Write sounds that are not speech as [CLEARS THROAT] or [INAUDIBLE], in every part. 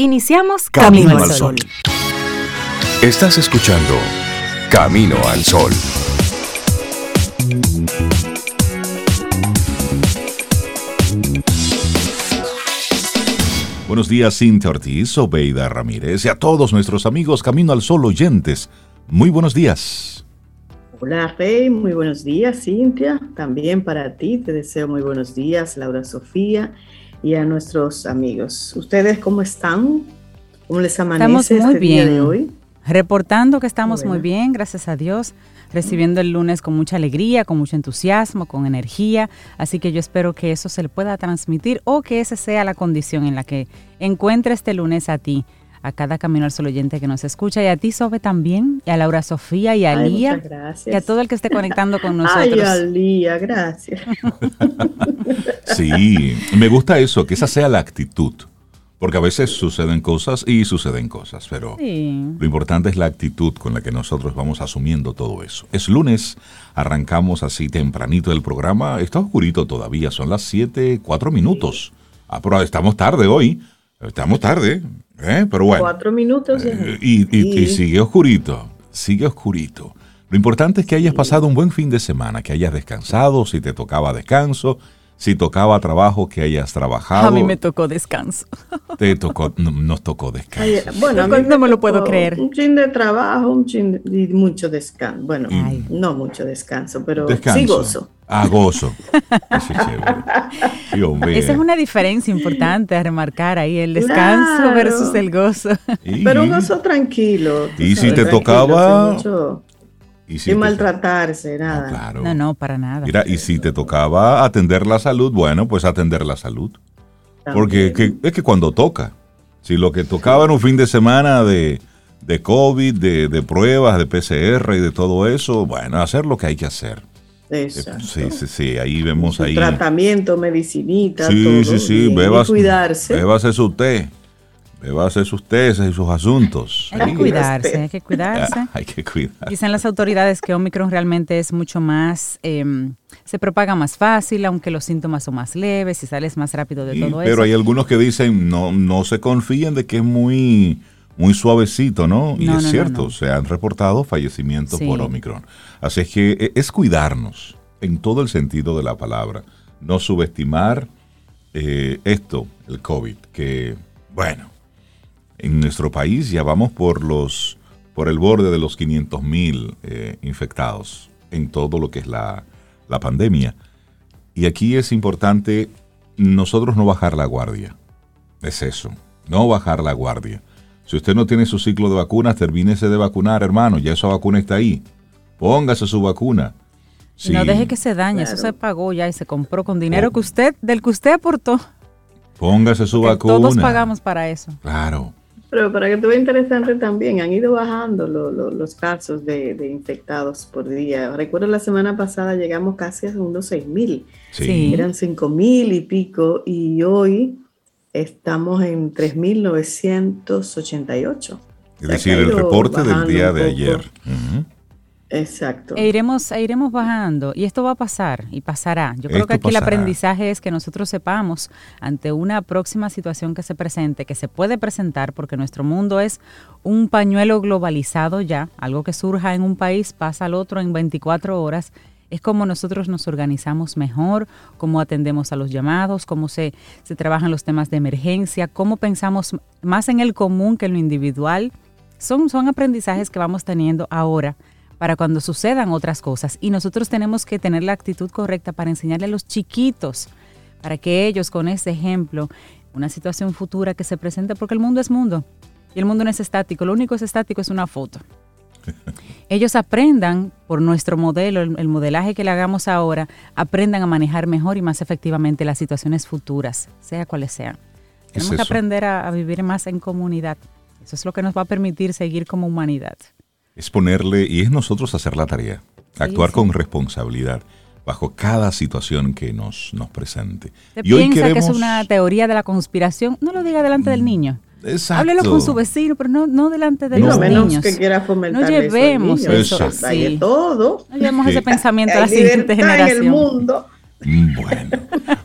Iniciamos Camino, al Sol. Estás escuchando Camino al Sol. Buenos días, Cintia Ortiz, Obeida Ramírez y a todos nuestros amigos Camino al Sol oyentes. Muy buenos días. Hola, Rey. Muy buenos días, Cintia. También para ti te deseo muy buenos días, Laura Sofía, y a nuestros amigos. ¿Ustedes cómo están? ¿Cómo les amanece estamos muy este bien. día de hoy? Reportando que estamos Bueno. muy bien, gracias a Dios, recibiendo el lunes con mucha alegría, con mucho entusiasmo, con energía, así que yo espero que eso se le pueda transmitir o que esa sea la condición en la que encuentre este lunes a ti, a cada Camino al Sol oyente que nos escucha y a ti, Sobe, también, y a Laura Sofía y a Ay, Lía muchas gracias. y a todo el que esté conectando con [LAUGHS] Ay, nosotros. Alía, gracias. [LAUGHS] Sí, me gusta eso, que esa sea la actitud. Porque a veces suceden cosas y suceden cosas, pero Sí. lo importante es la actitud con la que nosotros vamos asumiendo todo eso. Es lunes, arrancamos así tempranito el programa. Está oscurito todavía, son las 7, 4 minutos. Ah, pero estamos tarde hoy. Estamos tarde, ¿eh? pero bueno. Cuatro minutos. Eh, y, y- y sigue oscurito, sigue oscurito. Lo importante es que hayas pasado un buen fin de semana, que hayas descansado, si te tocaba descanso, si tocaba trabajo, que hayas trabajado. A mí me tocó descanso. Te tocó, no- nos tocó descanso. Ay, bueno, a mí No me lo puedo creer. Un chin de trabajo, un chin de- y mucho descanso. Bueno, Ay. no mucho descanso, pero Descanso. sí gozo. Ah, gozo. Eso es chévere. Sí, hombre. Esa es una diferencia importante a remarcar ahí, el descanso Claro. versus el gozo. Y- Pero un gozo tranquilo. Y si te tocaba- mucho- y si sin te- maltratarse, No, nada. claro. No, no, para nada. Mira, y si te tocaba atender la salud, bueno, pues atender la salud. Porque También. que- es que cuando toca, si lo que tocaba era un fin de semana de, de COVID, de, de pruebas, de PCR y de todo eso, bueno, hacer lo que hay que hacer. Eh, Exacto. Sí, sí, sí, ahí vemos Su ahí. Tratamiento, medicinita, Sí, todo. sí, sí, bebas, cuidarse. bébase su té, bébase sus tés y sus asuntos. Hay que [LAUGHS] cuidarse, hay que cuidarse. Ah, hay que cuidar. Dicen las autoridades que Omicron realmente es mucho más, eh, se propaga más fácil, aunque los síntomas son más leves y sales más rápido de Sí, todo pero eso. hay algunos que dicen, no, no se confíen de que es muy, muy suavecito, ¿no? Y es no, cierto, no. se han reportado fallecimientos Sí. por Omicron. Así es que eh, es cuidarnos en todo el sentido de la palabra. No subestimar eh, esto, el COVID, que, bueno, en nuestro país ya vamos por los por el borde de los 500 mil infectados en todo lo que es la, la pandemia. Y aquí es importante nosotros no bajar la guardia. Es eso, no bajar la guardia. Si usted no tiene su ciclo de vacunas, termínese de vacunar, hermano. Ya esa vacuna está ahí. Póngase su vacuna. Sí. No deje que se dañe, eso se pagó ya y se compró con dinero que usted, del que usted aportó. Póngase su que vacuna. todos pagamos para eso. Claro. Pero para que te vea interesante también, han ido bajando lo- lo- los casos de, de infectados por día. Recuerdo la semana pasada llegamos casi a unos 6 mil. Sí. Sí. Eran 5 mil y pico y hoy estamos en 3.988. Es decir, el reporte del día de ayer. Exacto. E iremos, e iremos bajando y esto va a pasar y pasará. Yo creo Esto que aquí el aprendizaje es que nosotros sepamos ante una próxima situación que se presente, que se puede presentar porque nuestro mundo es un pañuelo globalizado ya, algo que surja en un país pasa al otro en 24 horas. Es como nosotros nos organizamos mejor, cómo atendemos a los llamados, cómo se, se trabajan los temas de emergencia, cómo pensamos más en el común que en lo individual. Son, son aprendizajes que vamos teniendo ahora para cuando sucedan otras cosas. Y nosotros tenemos que tener la actitud correcta para enseñarle a los chiquitos, para que ellos con ese ejemplo, una situación futura que se presente, porque el mundo es mundo y el mundo no es estático, lo único que es estático es una foto. Ellos aprendan por nuestro modelo, el, el modelaje que le hagamos ahora, aprendan a manejar mejor y más efectivamente las situaciones futuras, sea cuales sean. Tenemos que eso. aprender a, a vivir más en comunidad. Eso es lo que nos va a permitir seguir como humanidad. Es ponerle, y es nosotros hacer la tarea, actuar sí. con responsabilidad bajo cada situación que nos, nos presente. ¿Usted Y hoy que es una teoría de la conspiración? No lo diga delante del niño. Exacto. Háblelo con su vecino, pero no, no delante de No. los menos niños. que quiera fomentar No llevemos eso. eso. Hay de todo. No llevemos ese pensamiento a la siguiente en el generación. mundo. Mm, Bueno,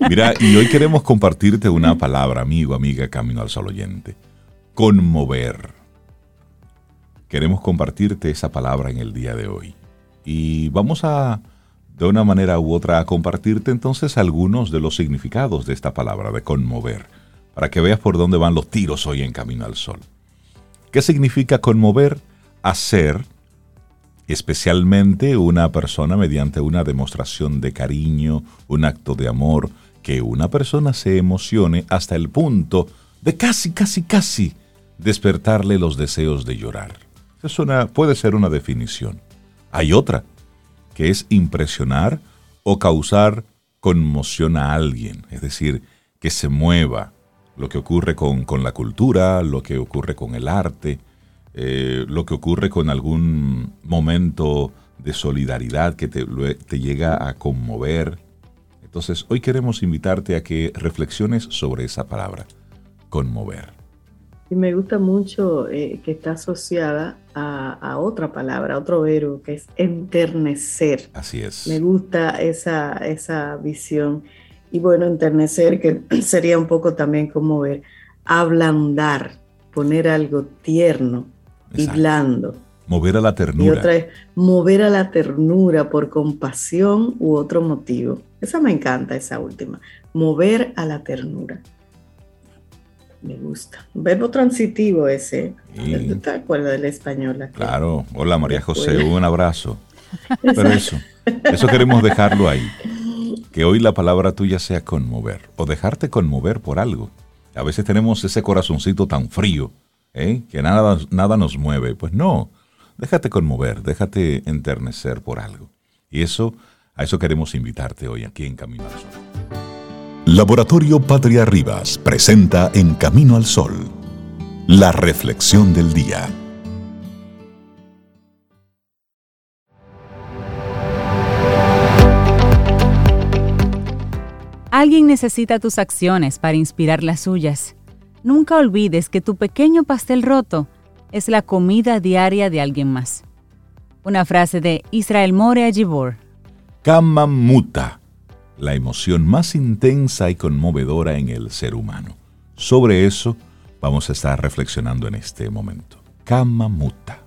mira, y hoy queremos compartirte una palabra, amigo, amiga, camino al sol oyente. conmover. Queremos compartirte esa palabra en el día de hoy. Y vamos a, de una manera u otra, a compartirte entonces algunos de los significados de esta palabra, de conmover, para que veas por dónde van los tiros hoy en Camino al Sol. ¿Qué significa conmover? Hacer, especialmente una persona mediante una demostración de cariño, un acto de amor, que una persona se emocione hasta el punto de casi, casi, casi despertarle los deseos de llorar. Eso puede ser una definición. Hay otra, que es impresionar o causar conmoción a alguien, es decir, que se mueva, lo que ocurre con, la cultura, lo que ocurre con el arte, eh, lo que ocurre con algún momento de solidaridad que te, te llega a conmover. Entonces, hoy queremos invitarte a que reflexiones sobre esa palabra, conmover. Y me gusta mucho eh, que está asociada a, otra palabra, a otro verbo, que es enternecer. Así es. Me gusta esa, esa visión. Y bueno, enternecer, que [CLEARS THROAT] sería un poco también como ver, ablandar, poner algo tierno y blando. Mover a la ternura. Y otra es mover a la ternura por compasión u otro motivo. Esa me encanta, esa última. Mover a la ternura. Me gusta. Verbo transitivo ese. ¿Te acuerdas del español? Claro. Hola María José, un abrazo. [LAUGHS] Pero eso, eso queremos dejarlo ahí que hoy la palabra tuya sea conmover o dejarte conmover por algo. A veces tenemos ese corazoncito tan frío ¿eh? que nada, nada nos mueve. Pues no, déjate conmover, déjate enternecer por algo. Y eso, a eso queremos invitarte hoy aquí en Camino al Sol. Laboratorio Patria Rivas presenta En Camino al Sol la reflexión del día. Alguien necesita tus acciones para inspirar las suyas. Nunca olvides que tu pequeño pastel roto es la comida diaria de alguien más. Una frase de Israel More Ajibor. Kamamuta, la emoción más intensa y conmovedora en el ser humano. Sobre eso vamos a estar reflexionando en este momento. Kamamuta.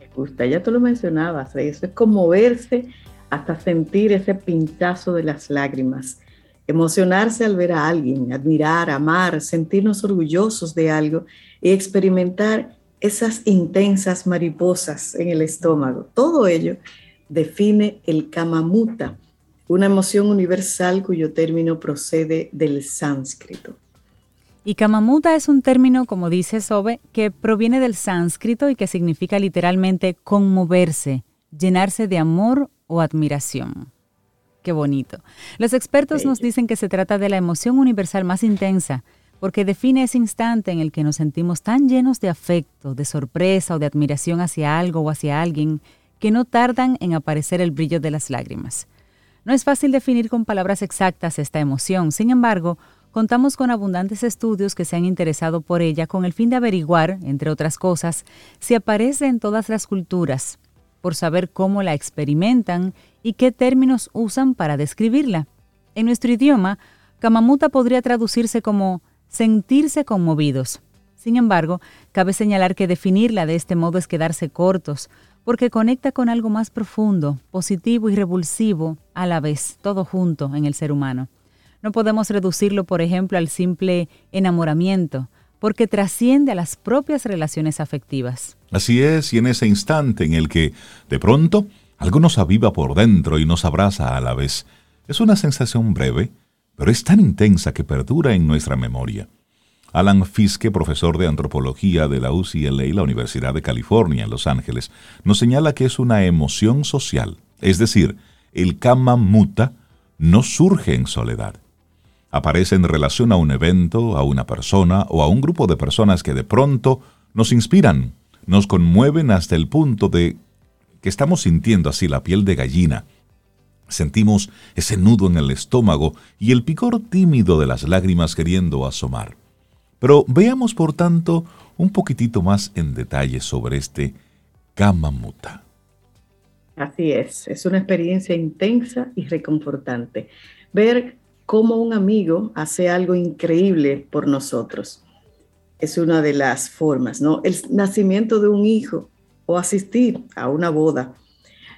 Me gusta, ya tú lo mencionabas, eso es conmoverse hasta sentir ese pinchazo de las lágrimas emocionarse al ver a alguien, admirar, amar, sentirnos orgullosos de algo y experimentar esas intensas mariposas en el estómago. Todo ello define el kamamuta, una emoción universal cuyo término procede del sánscrito. Y kamamuta es un término, como dice Sobe, que proviene del sánscrito y que significa literalmente conmoverse, llenarse de amor o admiración. Qué bonito. Los expertos nos dicen que se trata de la emoción universal más intensa, porque define ese instante en el que nos sentimos tan llenos de afecto, de sorpresa o de admiración hacia algo o hacia alguien, que no tardan en aparecer el brillo de las lágrimas. No es fácil definir con palabras exactas esta emoción, sin embargo, contamos con abundantes estudios que se han interesado por ella con el fin de averiguar, entre otras cosas, si aparece en todas las culturas, por saber cómo la experimentan y qué términos usan para describirla. En nuestro idioma, Kamamuta podría traducirse como sentirse conmovidos. Sin embargo, cabe señalar que definirla de este modo es quedarse cortos, porque conecta con algo más profundo, positivo y revulsivo a la vez, todo junto en el ser humano. No podemos reducirlo, por ejemplo, al simple enamoramiento, porque trasciende a las propias relaciones afectivas. Así es, y en ese instante en el que, de pronto, algo nos aviva por dentro y nos abraza a la vez. Es una sensación breve, pero es tan intensa que perdura en nuestra memoria. Alan Fiske, profesor de antropología de la UCLA, la Universidad de California en Los Ángeles, nos señala que es una emoción social, es decir, el kama muta no surge en soledad. Aparece en relación a un evento, a una persona o a un grupo de personas que de pronto nos inspiran, nos conmueven hasta el punto de que estamos sintiendo así la piel de gallina. Sentimos ese nudo en el estómago y el picor tímido de las lágrimas queriendo asomar. Pero veamos, por tanto, un poquitito más en detalle sobre este Kamamuta. Así es, es una experiencia intensa y reconfortante. Ver cómo un amigo hace algo increíble por nosotros es una de las formas, ¿no? El nacimiento de un hijo o asistir a una boda,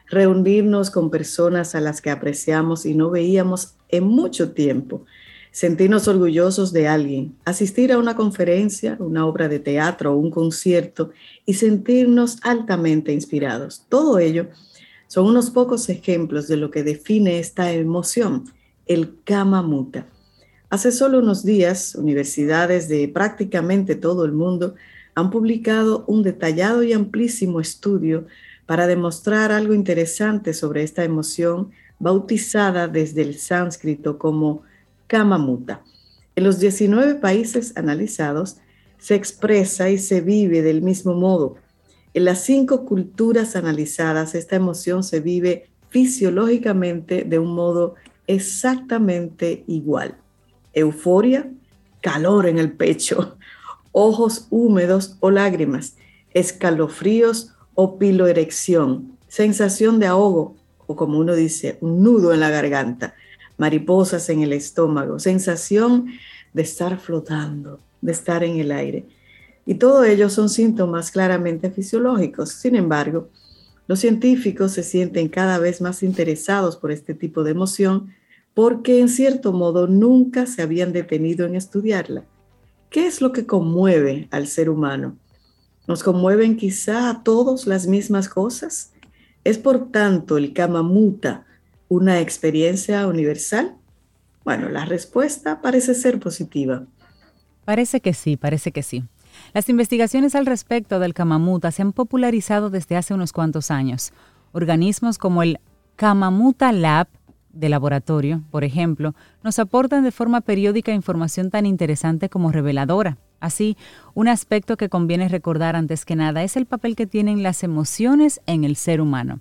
reunirnos con personas a las que apreciamos y no veíamos en mucho tiempo, sentirnos orgullosos de alguien, asistir a una conferencia, una obra de teatro o un concierto y sentirnos altamente inspirados. Todo ello son unos pocos ejemplos de lo que define esta emoción, el Kama Muta. Hace solo unos días, universidades de prácticamente todo el mundo han publicado un detallado y amplísimo estudio para demostrar algo interesante sobre esta emoción bautizada desde el sánscrito como Kamamuta. En los 19 países analizados se expresa y se vive del mismo modo. En las cinco culturas analizadas, esta emoción se vive fisiológicamente de un modo exactamente igual euforia, calor en el pecho, [LAUGHS] ojos húmedos o lágrimas, escalofríos o piloerección, sensación de ahogo o como uno dice, un nudo en la garganta, mariposas en el estómago, sensación de estar flotando, de estar en el aire. Y todo ello son síntomas claramente fisiológicos. Sin embargo, los científicos se sienten cada vez más interesados por este tipo de emoción porque en cierto modo nunca se habían detenido en estudiarla. ¿Qué es lo que conmueve al ser humano? ¿Nos conmueven quizá a todos las mismas cosas? ¿Es por tanto el Kamamuta una experiencia universal? Bueno, la respuesta parece ser positiva. Parece que sí, parece que sí. Las investigaciones al respecto del Kamamuta se han popularizado desde hace unos cuantos años. Organismos como el Kamamuta Lab de laboratorio, por ejemplo, nos aportan de forma periódica información tan interesante como reveladora. Así, un aspecto que conviene recordar antes que nada es el papel que tienen las emociones en el ser humano.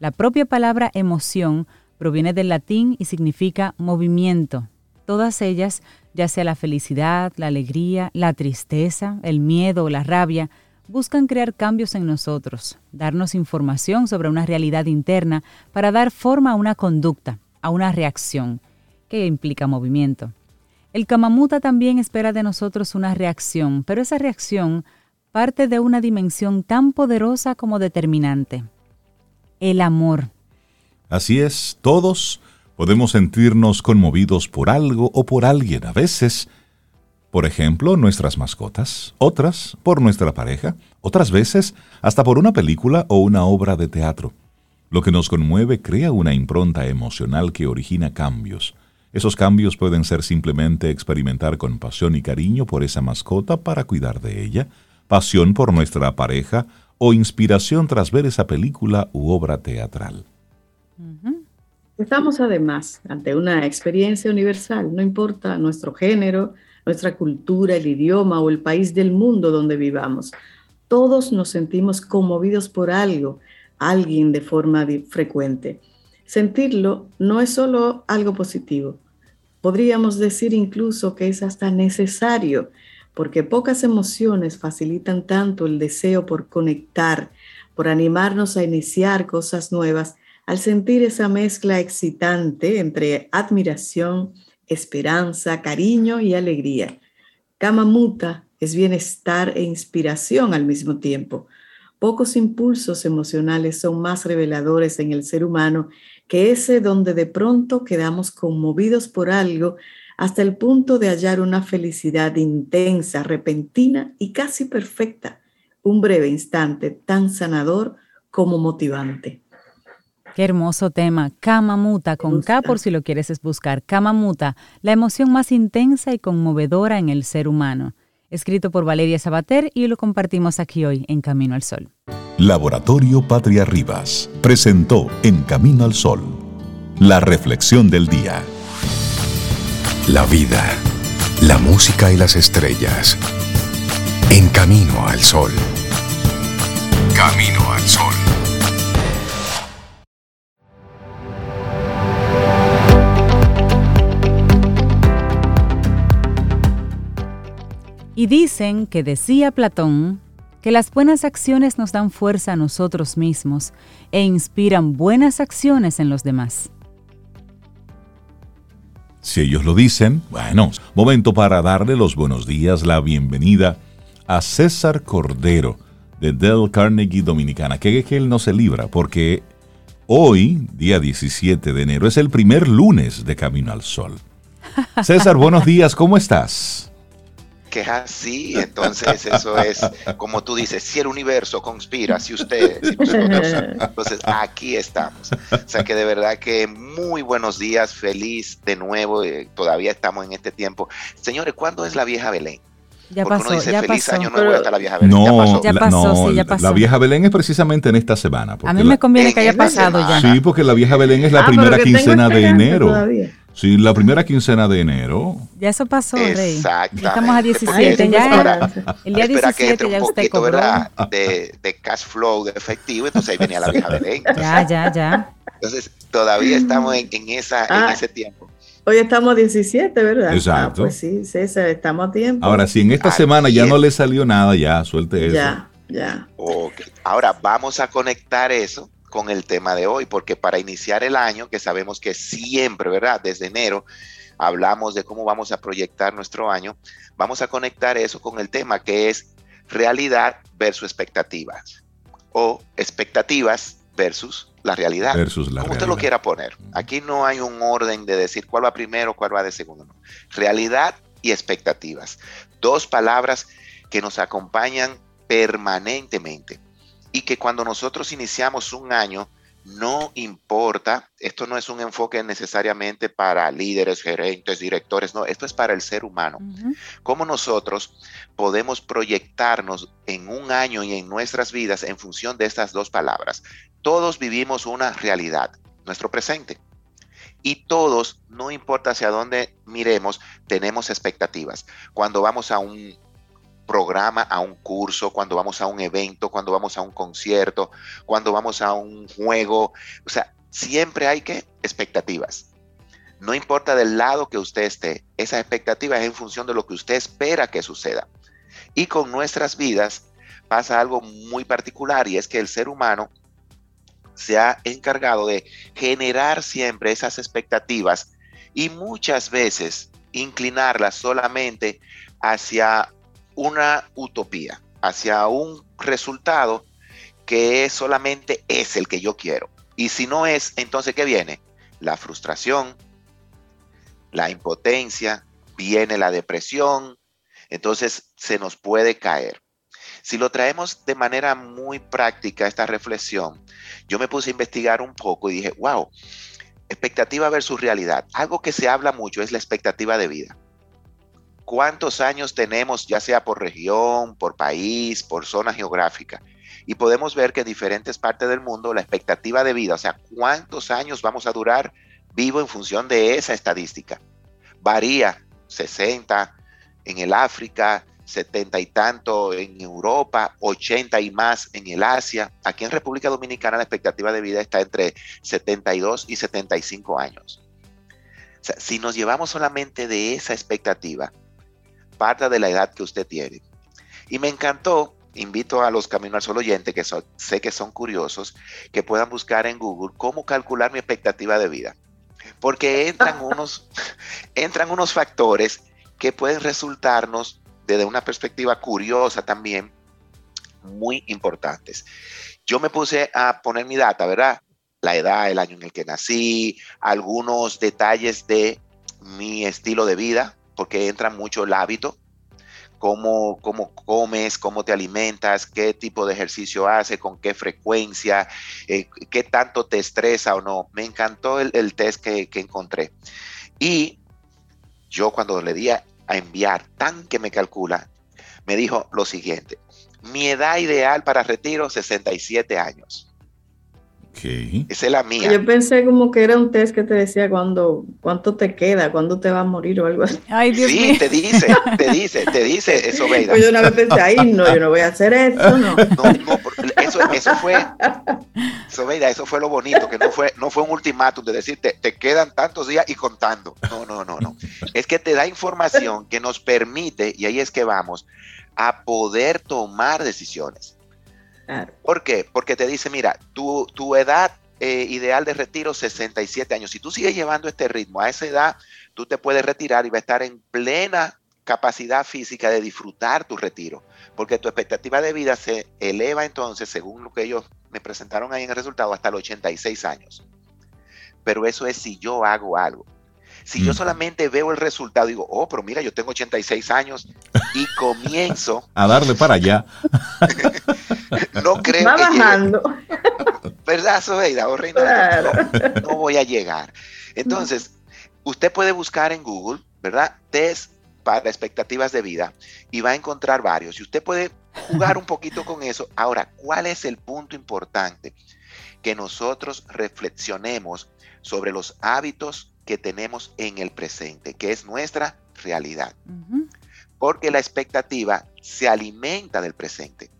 La propia palabra emoción proviene del latín y significa movimiento. Todas ellas, ya sea la felicidad, la alegría, la tristeza, el miedo o la rabia, buscan crear cambios en nosotros, darnos información sobre una realidad interna para dar forma a una conducta a una reacción que implica movimiento. El Kamamuta también espera de nosotros una reacción, pero esa reacción parte de una dimensión tan poderosa como determinante, el amor. Así es, todos podemos sentirnos conmovidos por algo o por alguien, a veces, por ejemplo, nuestras mascotas, otras por nuestra pareja, otras veces hasta por una película o una obra de teatro. Lo que nos conmueve crea una impronta emocional que origina cambios. Esos cambios pueden ser simplemente experimentar compasión y cariño por esa mascota para cuidar de ella, pasión por nuestra pareja o inspiración tras ver esa película u obra teatral. Estamos además ante una experiencia universal, no importa nuestro género, nuestra cultura, el idioma o el país del mundo donde vivamos. Todos nos sentimos conmovidos por algo, alguien de forma frecuente. Sentirlo no es solo algo positivo. Podríamos decir incluso que es hasta necesario, porque pocas emociones facilitan tanto el deseo por conectar, por animarnos a iniciar cosas nuevas, al sentir esa mezcla excitante entre admiración, esperanza, cariño y alegría. Kamamuta es bienestar e inspiración al mismo tiempo. Pocos impulsos emocionales son más reveladores en el ser humano que ese donde de pronto quedamos conmovidos por algo hasta el punto de hallar una felicidad intensa, repentina y casi perfecta, un breve instante tan sanador como motivante. Qué hermoso tema. Kamamuta, con K por si lo quieres buscar. Kamamuta, la emoción más intensa y conmovedora en el ser humano escrito por Valeria Sabater y lo compartimos aquí hoy en Camino al Sol. Laboratorio Patria Rivas presentó En Camino al Sol la reflexión del día. La vida, la música y las estrellas. En Camino al Sol. Camino al Sol. Y dicen que decía Platón que las buenas acciones nos dan fuerza a nosotros mismos e inspiran buenas acciones en los demás. Si ellos lo dicen, bueno, momento para darle los buenos días, la bienvenida a César Cordero de Dell Carnegie Dominicana. Que que él no se libra porque hoy, día 17 de enero, es el primer lunes de Camino al Sol. [LAUGHS] César, buenos días, ¿cómo estás? Que es así, entonces eso es, como tú dices, si el universo conspira, si ustedes, si nosotros, [LAUGHS] entonces aquí estamos. O sea que de verdad que muy buenos días, feliz de nuevo, eh, todavía estamos en este tiempo. Señores, ¿cuándo es la vieja Belén? Ya Porque pasó, uno dice ya feliz año nuevo hasta la vieja Belén. No, ya pasó. Ya la- pasó, no, sí, ya pasó. La vieja Belén es precisamente en esta semana. A mí la- me conviene que En haya pasado ya. semana. Sí, porque la vieja Belén es la Ah, primera que quincena de enero. todavía. Sí, la primera quincena de enero. Ya eso pasó, Rey. Exactamente. Ya estamos a Ay, 17. tengo Ya esperanza. el día Espera que 17 entre un ya usted poquito, cobró. ¿verdad? De, de cash flow, de efectivo, entonces ahí venía la vieja Belén. Ya, ya, ya. Entonces todavía estamos en, en esa, en Ah. ese tiempo. Hoy estamos 17, ¿verdad? Exacto. Ah, pues sí, César, estamos a tiempo. Ahora, si en esta semana ya no le salió nada, ya suelte eso. Ya, ya. Ok. Ahora vamos a conectar eso con el tema de hoy, porque para iniciar el año, que sabemos que siempre, ¿verdad? Desde enero hablamos de cómo vamos a proyectar nuestro año, vamos a conectar eso con el tema que es realidad versus expectativas o expectativas versus la realidad. Versus la como usted lo realidad. quiera poner. Aquí no hay un orden de decir cuál va primero, cuál va de segundo. no. Realidad y expectativas. Dos palabras que nos acompañan permanentemente y que cuando nosotros iniciamos un año, no importa, esto no es un enfoque necesariamente para líderes, gerentes, directores, no, esto es para el ser humano. Ujú. Cómo nosotros podemos proyectarnos en un año y en nuestras vidas en función de estas dos palabras. Todos vivimos una realidad, nuestro presente. Y todos, no importa hacia dónde miremos, tenemos expectativas. Cuando vamos a un programa, a un curso, cuando vamos a un evento, cuando vamos a un concierto, cuando vamos a un juego, o sea, siempre hay que expectativas. No importa del lado que usted esté, esa expectativa es en función de lo que usted espera que suceda. Y con nuestras vidas pasa algo muy particular y es que el ser humano se ha encargado de generar siempre esas expectativas y muchas veces inclinarlas solamente hacia una utopía, hacia un resultado que solamente es el que yo quiero. Y si no es, entonces ¿qué viene? La frustración, la impotencia, viene la depresión, entonces se nos puede caer. Si lo traemos de manera muy práctica esta reflexión, yo me puse a investigar un poco y dije, wow, expectativa versus realidad. Algo que se habla mucho es la expectativa de vida. ¿Cuántos años tenemos, ya sea por región, por país, por zona geográfica? Y podemos ver que en diferentes partes del mundo la expectativa de vida, o sea, cuántos años vamos a durar vivo en función de esa estadística, varía 60 en el África, 70 y tanto en Europa, 80 y más en el Asia. Aquí en República Dominicana la expectativa de vida está entre 72 y 75 años. O sea, si nos llevamos solamente de esa expectativa, parte de la edad que usted tiene. Y me encantó, invito a los Camino al Sol oyentes, que son- sé que son curiosos, que puedan buscar en Google cómo calcular mi expectativa de vida. Porque entran [LAUGHS] unos, entran unos factores que pueden resultarnos desde una perspectiva curiosa también, muy importantes. Yo me puse a poner mi data, ¿verdad? La edad, el año en el que nací, algunos detalles de mi estilo de vida, porque entra mucho el hábito, cómo, cómo comes, cómo te alimentas, qué tipo de ejercicio haces, con qué frecuencia, eh, qué tanto te estresa o no. Me encantó el, test que, que encontré. Y yo cuando le di a, a enviar tan que me calcula, me dijo lo siguiente, mi edad ideal para retiro, 67 años. Ok. Esa es la mía. Yo pensé como que era un test que te decía cuando, cuánto te queda, cuándo te va a morir o algo así. Ay, Dios sí, mío. te dice, te dice, te dice [LAUGHS] eso, Veida. Pues yo una vez pensé, ay, no, yo no voy a hacer eso, [LAUGHS] no. No, no, eso, eso fue, Sobeida, eso fue lo bonito, que no fue, no fue un ultimátum de decirte, te quedan tantos días y contando. No, no, no, no. Es que te da información que nos permite, y ahí es que vamos, a poder tomar decisiones. ¿Por qué? Porque te dice, mira, tu, tu edad eh, ideal de retiro, 67 años. Si tú sigues llevando este ritmo, a esa edad, tú te puedes retirar y va a estar en plena capacidad física de disfrutar tu retiro, porque tu expectativa de vida se eleva entonces, según lo que ellos me presentaron ahí en el resultado, hasta los 86 años. Pero eso es si yo hago algo. Si yo mm. solamente veo el resultado, digo, oh, pero mira, yo tengo 86 años y [LAUGHS] comienzo a darle para allá. [LAUGHS] no creo Va bajando. ¿Verdad, Sobeida? Oh, claro. no, voy a llegar. Entonces, usted puede buscar en Google, ¿verdad? Test para expectativas de vida y va a encontrar varios. Y usted puede jugar un poquito con eso. Ahora, ¿cuál es el punto importante? Que nosotros reflexionemos sobre los hábitos que tenemos en el presente, que es nuestra realidad. Porque la expectativa se alimenta del presente.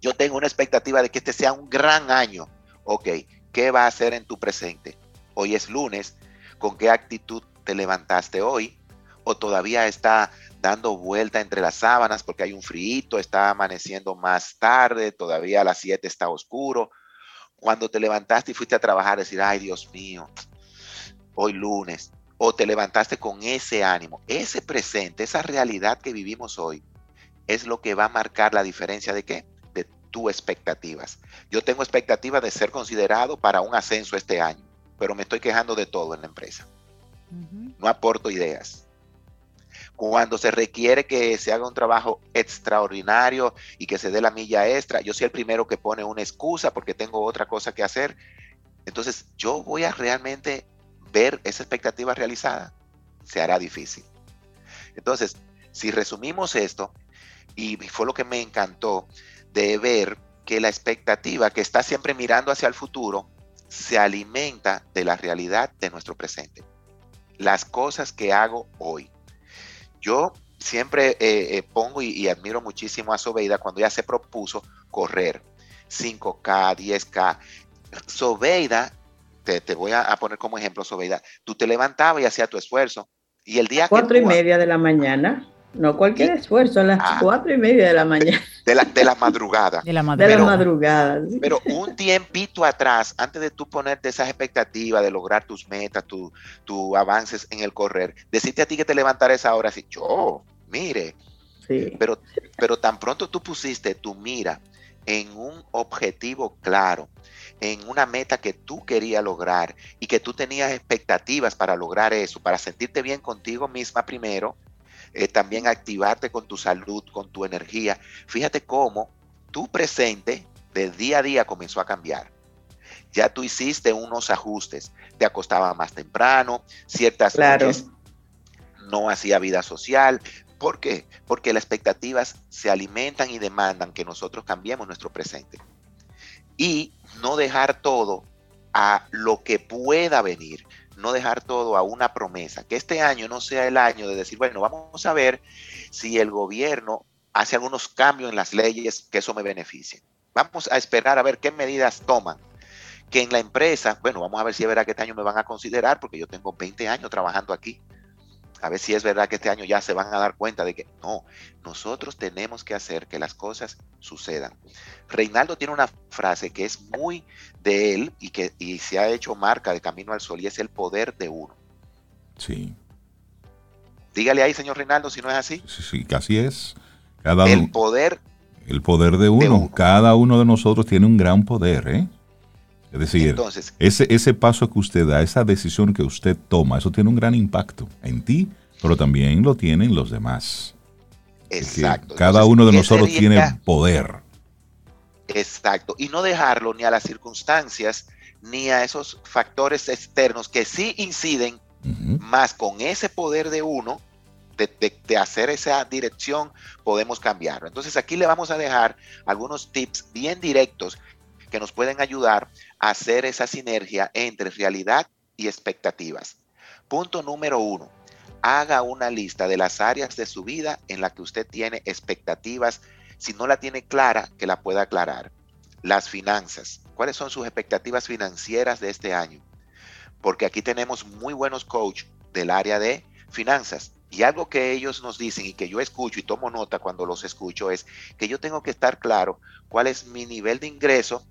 Yo tengo una expectativa de que este sea un gran año. Ok, ¿qué va a hacer en tu presente? Hoy es lunes. ¿Con qué actitud te levantaste hoy? o todavía está dando vuelta entre las sábanas porque hay un frío, está amaneciendo más tarde, todavía a las 7 está oscuro. Cuando te levantaste y fuiste a trabajar, decir, ay Dios mío, hoy lunes, o te levantaste con ese ánimo, ese presente, esa realidad que vivimos hoy, es lo que va a marcar la diferencia de qué? De tus expectativas. Yo tengo expectativas de ser considerado para un ascenso este año, pero me estoy quejando de todo en la empresa. No aporto ideas cuando se requiere que se haga un trabajo extraordinario y que se dé la milla extra, yo soy el primero que pone una excusa porque tengo otra cosa que hacer. Entonces, yo voy a realmente ver esa expectativa realizada. Se hará difícil. Entonces, si resumimos esto, y fue lo que me encantó de ver que la expectativa que está siempre mirando hacia el futuro se alimenta de la realidad de nuestro presente. Las cosas que hago hoy, yo siempre eh, eh, pongo y, admiro muchísimo a Sobeida cuando ella se propuso correr 5K, 10K. Sobeida, te, voy a, poner como ejemplo, Sobeida, tú te levantabas y hacías tu esfuerzo. Y el día Cuatro y media de la mañana. No cualquier esfuerzo, a las ah. cuatro y media de la mañana. De la, de la madrugada. De la madrugada. Pero un tiempito atrás, antes de tú ponerte esas expectativas de lograr tus metas, tus tu avances en el correr, decirte a ti que te levantaras ahora así, yo, mire. Sí. Pero, pero tan pronto tú pusiste tu mira en un objetivo claro, en una meta que tú querías lograr y que tú tenías expectativas para lograr eso, para sentirte bien contigo misma primero, eh, también activarte con tu salud, con tu energía. Fíjate cómo tu presente de día a día comenzó a cambiar. Ya tú hiciste unos ajustes, te acostaba más temprano, ciertas noches no hacía vida social. ¿Por qué? Porque las expectativas se alimentan y demandan que nosotros cambiemos nuestro presente. Y no dejar todo a lo que pueda venir no dejar todo a una promesa, que este año no sea el año de decir, bueno, vamos a ver si el gobierno hace algunos cambios en las leyes que eso me beneficie. Vamos a esperar a ver qué medidas toman. Que en la empresa, bueno, vamos a ver si es verdad que este año me van a considerar, porque yo tengo 20 años trabajando aquí a ver si es verdad que este año ya se van a dar cuenta de que no, nosotros tenemos que hacer que las cosas sucedan. Reinaldo tiene una frase que es muy de él y que se ha hecho marca de Camino al Sol y es el poder de uno. Sí. Dígale ahí, señor Reinaldo, si no es así. Sí, sí, casi es. Cada el poder. El poder de uno. Cada uno de nosotros tiene un gran poder, ¿eh? Es decir, ese, ese paso que usted da, esa decisión que usted toma, eso tiene un gran impacto en ti, pero también lo tienen los demás. Exacto. Cada uno de nosotros tiene poder. Exacto. Y no dejarlo ni a las circunstancias ni a esos factores externos que sí inciden, más con ese poder de uno, de, de, hacer esa dirección, podemos cambiarlo. Entonces aquí le vamos a dejar algunos tips bien directos que nos pueden ayudar a hacer esa sinergia entre realidad y expectativas. Punto número uno, haga una lista de las áreas de su vida en la que usted tiene expectativas. Si no la tiene clara, que la pueda aclarar. Las finanzas. ¿Cuáles son sus expectativas financieras de este año? Porque aquí tenemos muy buenos coach del área de finanzas. Y algo que ellos nos dicen y que yo escucho y tomo nota cuando los escucho es que yo tengo que estar claro cuál es mi nivel de ingreso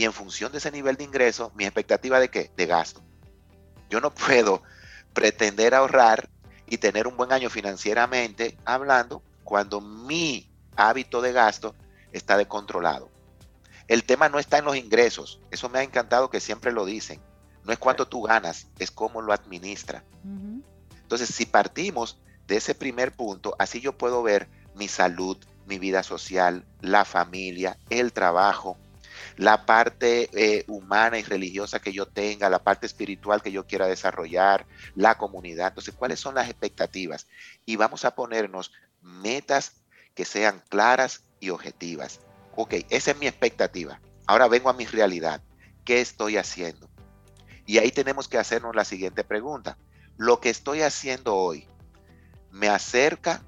y en función de ese nivel de ingreso, mi expectativa de qué? De gasto. Yo no puedo pretender ahorrar y tener un buen año financieramente hablando cuando mi hábito de gasto está descontrolado. El tema no está en los ingresos, eso me ha encantado que siempre lo dicen. No es cuánto tú ganas, es cómo lo administra. Entonces, si partimos de ese primer punto, así yo puedo ver mi salud, mi vida social, la familia, el trabajo, la parte eh, humana y religiosa que yo tenga, la parte espiritual que yo quiera desarrollar, la comunidad. Entonces, ¿cuáles son las expectativas? Y vamos a ponernos metas que sean claras y objetivas. Ok, esa es mi expectativa. Ahora vengo a mi realidad. ¿Qué estoy haciendo? Y ahí tenemos que hacernos la siguiente pregunta. ¿Lo que estoy haciendo hoy me acerca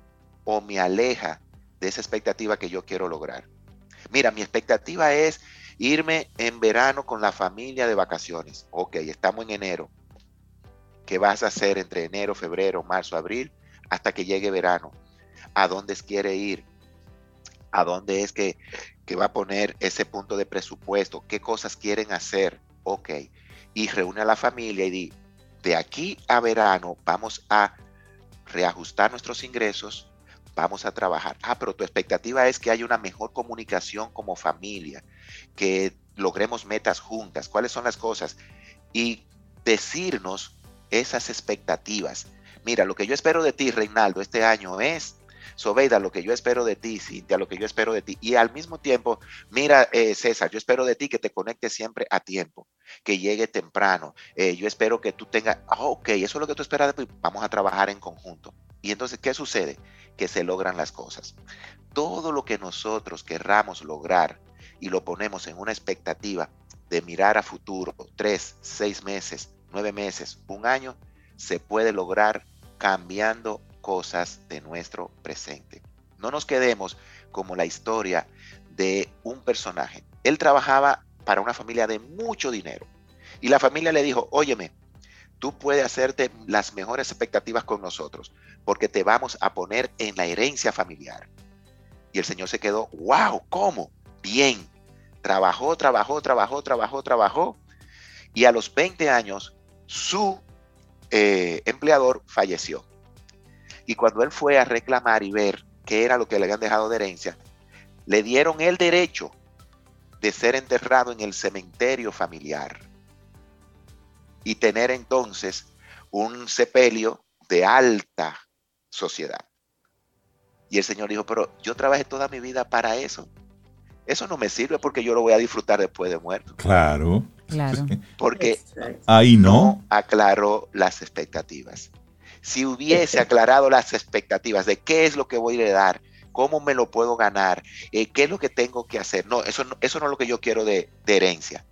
o me aleja de esa expectativa que yo quiero lograr. Mira, mi expectativa es irme en verano con la familia de vacaciones. Ok, estamos en enero. ¿Qué vas a hacer entre enero, febrero, marzo, abril, hasta que llegue verano? ¿A dónde quiere ir? ¿A dónde es que, que va a poner ese punto de presupuesto? ¿Qué cosas quieren hacer? Ok. Y reúne a la familia y di, de aquí a verano vamos a reajustar nuestros ingresos, vamos a trabajar. Ah, pero tu expectativa es que haya una mejor comunicación como familia, que logremos metas juntas. ¿Cuáles son las cosas? Y decirnos esas expectativas. Mira, lo que yo espero de ti, Reinaldo, este año es, Sobeida, lo que yo espero de ti, Cintia, lo que yo espero de ti. Y al mismo tiempo, mira, eh, César, yo espero de ti que te conectes siempre a tiempo, que llegue temprano. Eh, yo espero que tú tengas, ah, ok, eso es lo que tú esperas de ti, vamos a trabajar en conjunto. Y entonces, ¿qué sucede? Que se logran las cosas. Todo lo que nosotros querramos lograr y lo ponemos en una expectativa de mirar a futuro, tres, seis meses, nueve meses, un año, se puede lograr cambiando cosas de nuestro presente. No nos quedemos como la historia de un personaje. Él trabajaba para una familia de mucho dinero y la familia le dijo, óyeme, tú puedes hacerte las mejores expectativas con nosotros porque te vamos a poner en la herencia familiar. Y el señor se quedó, wow, ¿cómo? Bien. Trabajó, trabajó, trabajó, trabajó, trabajó. Y a los 20 años, su eh, empleador falleció. Y cuando él fue a reclamar y ver qué era lo que le habían dejado de herencia, le dieron el derecho de ser enterrado en el cementerio familiar y tener entonces un sepelio de alta sociedad. Y el Señor dijo, pero yo trabajé toda mi vida para eso. Eso no me sirve porque yo lo voy a disfrutar después de muerto. Claro. Claro. [LAUGHS] Porque ahí no aclaró las expectativas si hubiese aclarado las expectativas de qué es lo que voy a dar, cómo me lo puedo ganar, eh, qué es lo que tengo que hacer. No, eso no, eso no es lo que yo quiero de, herencia.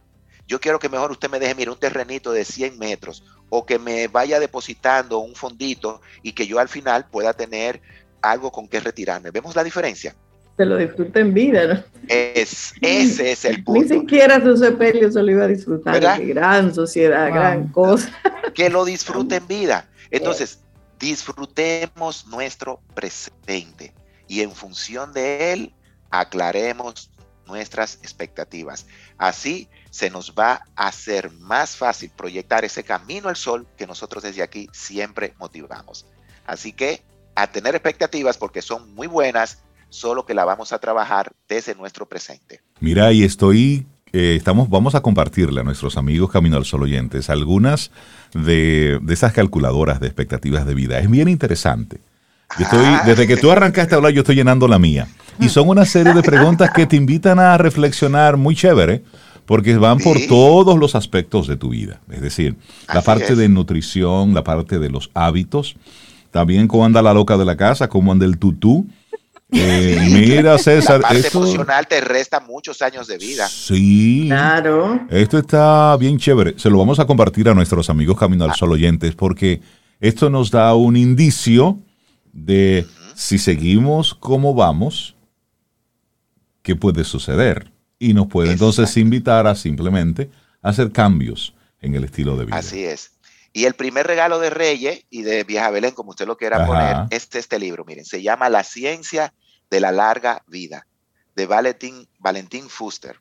Yo quiero que mejor usted me deje, mire, un terrenito de 100 metros o que me vaya depositando un fondito y que yo al final pueda tener algo con que retirarme. ¿Vemos la diferencia? Se lo disfruta en vida, ¿no? Es, ese es el [LAUGHS] punto. Ni siquiera su sepelio se lo iba a disfrutar. Gran sociedad, gran cosa. [LAUGHS] Que lo disfrute en vida. Entonces, disfrutemos nuestro presente y en función de él aclaremos nuestras expectativas. Así se nos va a hacer más fácil proyectar ese camino al sol que nosotros desde aquí siempre motivamos. Así que a tener expectativas porque son muy buenas, solo que la vamos a trabajar desde nuestro presente. Mira, y estoy eh, estamos, vamos a compartirle a nuestros amigos Camino al Sol oyentes algunas de, esas calculadoras de expectativas de vida. Es bien interesante. estoy, ah. desde que tú arrancaste a hablar, yo estoy llenando la mía. Y son una serie de preguntas que te invitan a reflexionar muy chévere, porque van por todos los aspectos de tu vida. Es decir, la parte de nutrición, la parte de los hábitos, también cómo anda la loca de la casa, cómo anda el tutú, eh, [LAUGHS] mira, César. La parte emocional te resta muchos años de vida. Sí. Claro. Esto está bien chévere. Se lo vamos a compartir a nuestros amigos Camino al ah. Sol oyentes porque esto nos da un indicio de si seguimos como vamos, qué puede suceder. Y nos puede entonces invitar a simplemente hacer cambios en el estilo de vida. Así es. Y el primer regalo de Reyes y de Vieja Belén, como usted lo quiera poner, es este libro. Miren, se llama La ciencia de la larga vida, de Valentín, Valentín Fuster.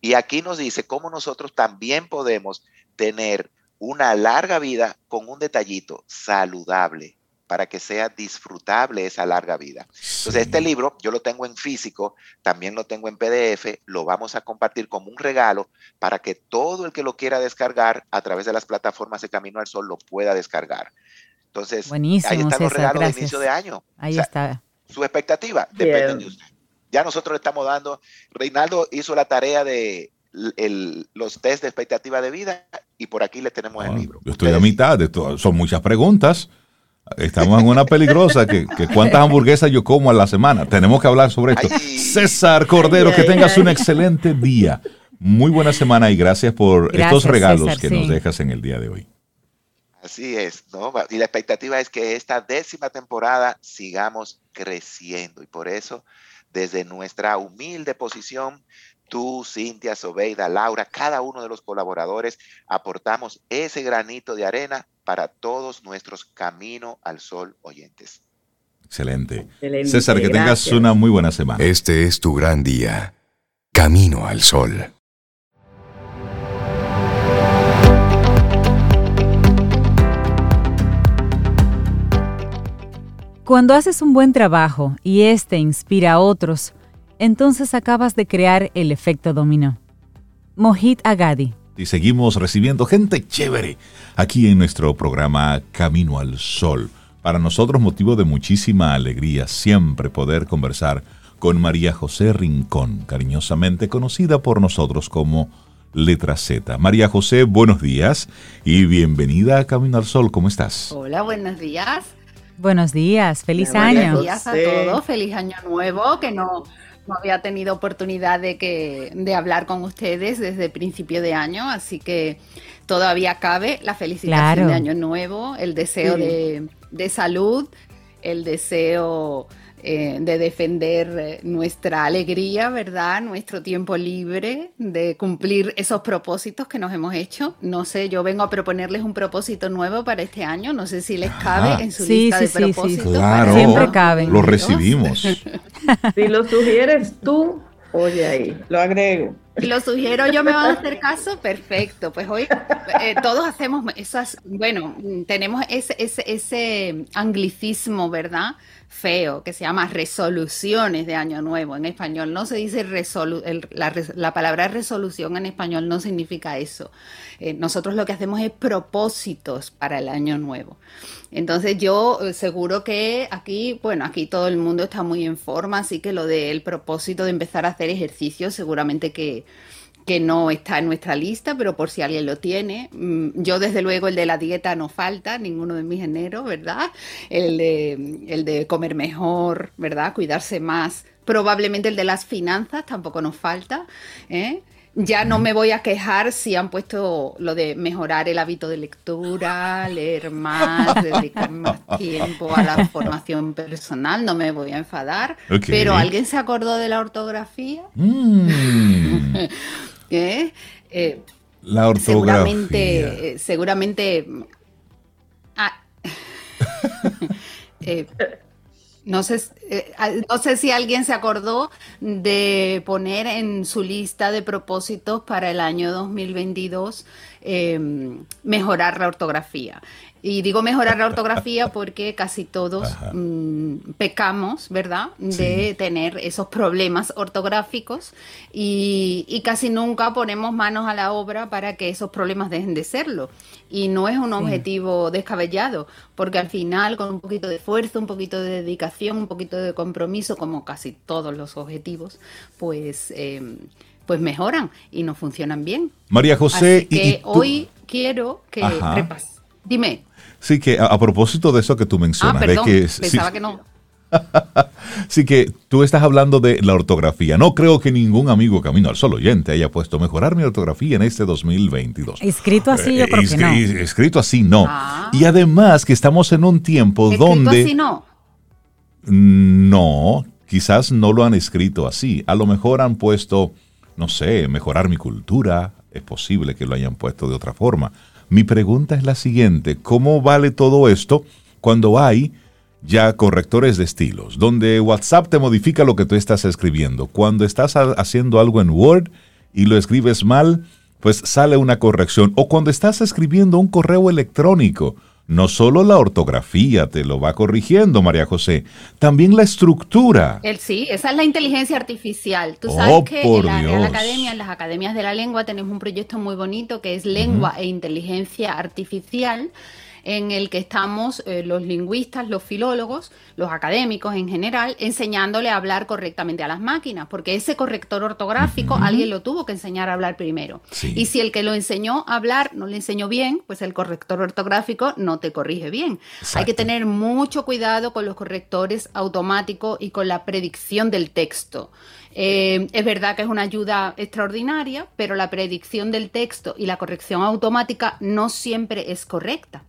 Y aquí nos dice cómo nosotros también podemos tener una larga vida con un detallito saludable. Para que sea disfrutable esa larga vida. Entonces, este libro yo lo tengo en físico, también lo tengo en PDF, lo vamos a compartir como un regalo para que todo el que lo quiera descargar a través de las plataformas de Camino al Sol lo pueda descargar. Entonces, ahí están los regalos de inicio de año. Ahí está. Su expectativa depende de usted. Ya nosotros le estamos dando, Reinaldo hizo la tarea de los test de expectativa de vida y por aquí le tenemos el ah, libro. Yo estoy a mitad de todo. Son muchas preguntas. Estamos en una peligrosa que, cuántas hamburguesas yo como a la semana. Tenemos que hablar sobre esto. César Cordero, que tengas un excelente día. Muy buena semana y gracias por estos regalos que nos dejas en el día de hoy. Así es, ¿no? Y la expectativa es que esta décima temporada sigamos creciendo y por eso desde nuestra humilde posición tú, Cintia, Sobeida, Laura, cada uno de los colaboradores aportamos ese granito de arena para todos nuestros Camino al Sol oyentes. Excelente. César, que tengas una muy buena semana. Este es tu gran día. Camino al Sol. Cuando haces un buen trabajo y este inspira a otros, entonces acabas de crear el efecto dominó. Mohit Agadi. Y seguimos recibiendo gente chévere aquí en nuestro programa Camino al Sol. Para nosotros motivo de muchísima alegría siempre poder conversar con María José Rincón, cariñosamente conocida por nosotros como Letra Z. María José, buenos días y bienvenida a Camino al Sol. ¿Cómo estás? Hola, buenos días. Buenos días, feliz año. Buenos días a todos, feliz año nuevo, que no, no había tenido oportunidad de, que, de hablar con ustedes desde principio de año, así que todavía cabe la felicitación de Año Nuevo, el deseo de, de salud, el deseo eh, de defender eh, nuestra alegría, ¿verdad? Nuestro tiempo libre, de cumplir esos propósitos que nos hemos hecho. No sé, yo vengo a proponerles un propósito nuevo para este año. No sé si les cabe en su lista de propósitos. Claro, siempre caben. Lo recibimos. [LAUGHS] si lo sugieres tú, oye ahí, lo agrego. Lo sugiero yo, me van a hacer caso, perfecto. Pues hoy eh, todos hacemos esas, bueno, tenemos ese, ese, ese anglicismo, ¿verdad? Feo que se llama resoluciones de Año Nuevo. En español no se dice resolu la, la, palabra resolución en español no significa eso. Eh, nosotros lo que hacemos es propósitos para el Año Nuevo. Entonces yo eh, seguro que aquí, bueno, aquí todo el mundo está muy en forma, así que lo del propósito de empezar a hacer ejercicio seguramente que que no está en nuestra lista, pero por si alguien lo tiene. Mm, yo desde luego el de la dieta no falta, ninguno de mis enero, ¿verdad? El de, el de comer mejor, ¿verdad? Cuidarse más. Probablemente el de las finanzas tampoco nos falta. ¿eh? Ya no me voy a quejar si han puesto lo de mejorar el hábito de lectura, leer más, [LAUGHS] dedicar más tiempo a la formación personal, no me voy a enfadar. Pero ¿alguien se acordó de la ortografía? Mm. [LAUGHS] ¿Eh? Eh, la ortografía. Seguramente, eh, seguramente. Ah, [LAUGHS] no sé, no sé si alguien se acordó de poner en su lista de propósitos para el año 2022 mejorar la ortografía. Y digo mejorar la ortografía porque casi todos mm, pecamos, ¿verdad? De tener esos problemas ortográficos y, casi nunca ponemos manos a la obra para que esos problemas dejen de serlo. Y no es un objetivo descabellado, porque al final con un poquito de esfuerzo, un poquito de dedicación, un poquito de compromiso, como casi todos los objetivos, pues, em, pues mejoran y nos funcionan bien. María José, Así que hoy quiero que repas. Dime. Sí, que a, propósito de eso que tú mencionas, ah, de que pensaba que no. [LAUGHS] sí que tú estás hablando de la ortografía. No creo que ningún amigo Camino al Sol oyente haya puesto mejorar mi ortografía en este 2022. Escrito así, yo creo que no. Escrito así, no. Ah. Y además que estamos en un tiempo donde... así no? No, quizás no lo han escrito así. A lo mejor han puesto, no sé, mejorar mi cultura. Es posible que lo hayan puesto de otra forma. Mi pregunta es la siguiente, ¿cómo vale todo esto cuando hay ya correctores de estilos, donde WhatsApp te modifica lo que tú estás escribiendo? Cuando estás haciendo algo en Word y lo escribes mal, pues sale una corrección. O cuando estás escribiendo un correo electrónico, no solo la ortografía te lo va corrigiendo, María José, también la estructura. El, sí, esa es la inteligencia artificial. Tú sabes oh, que en la Real Academia, en las academias de la lengua, tenemos un proyecto muy bonito que es lengua e inteligencia artificial en el que estamos eh, los lingüistas, los filólogos, los académicos en general, enseñándole a hablar correctamente a las máquinas, porque ese corrector ortográfico alguien lo tuvo que enseñar a hablar primero. Y si el que lo enseñó a hablar no le enseñó bien, pues el corrector ortográfico no te corrige bien. Hay que tener mucho cuidado con los correctores automáticos y con la predicción del texto. Eh, es verdad que es una ayuda extraordinaria, pero la predicción del texto y la corrección automática no siempre es correcta.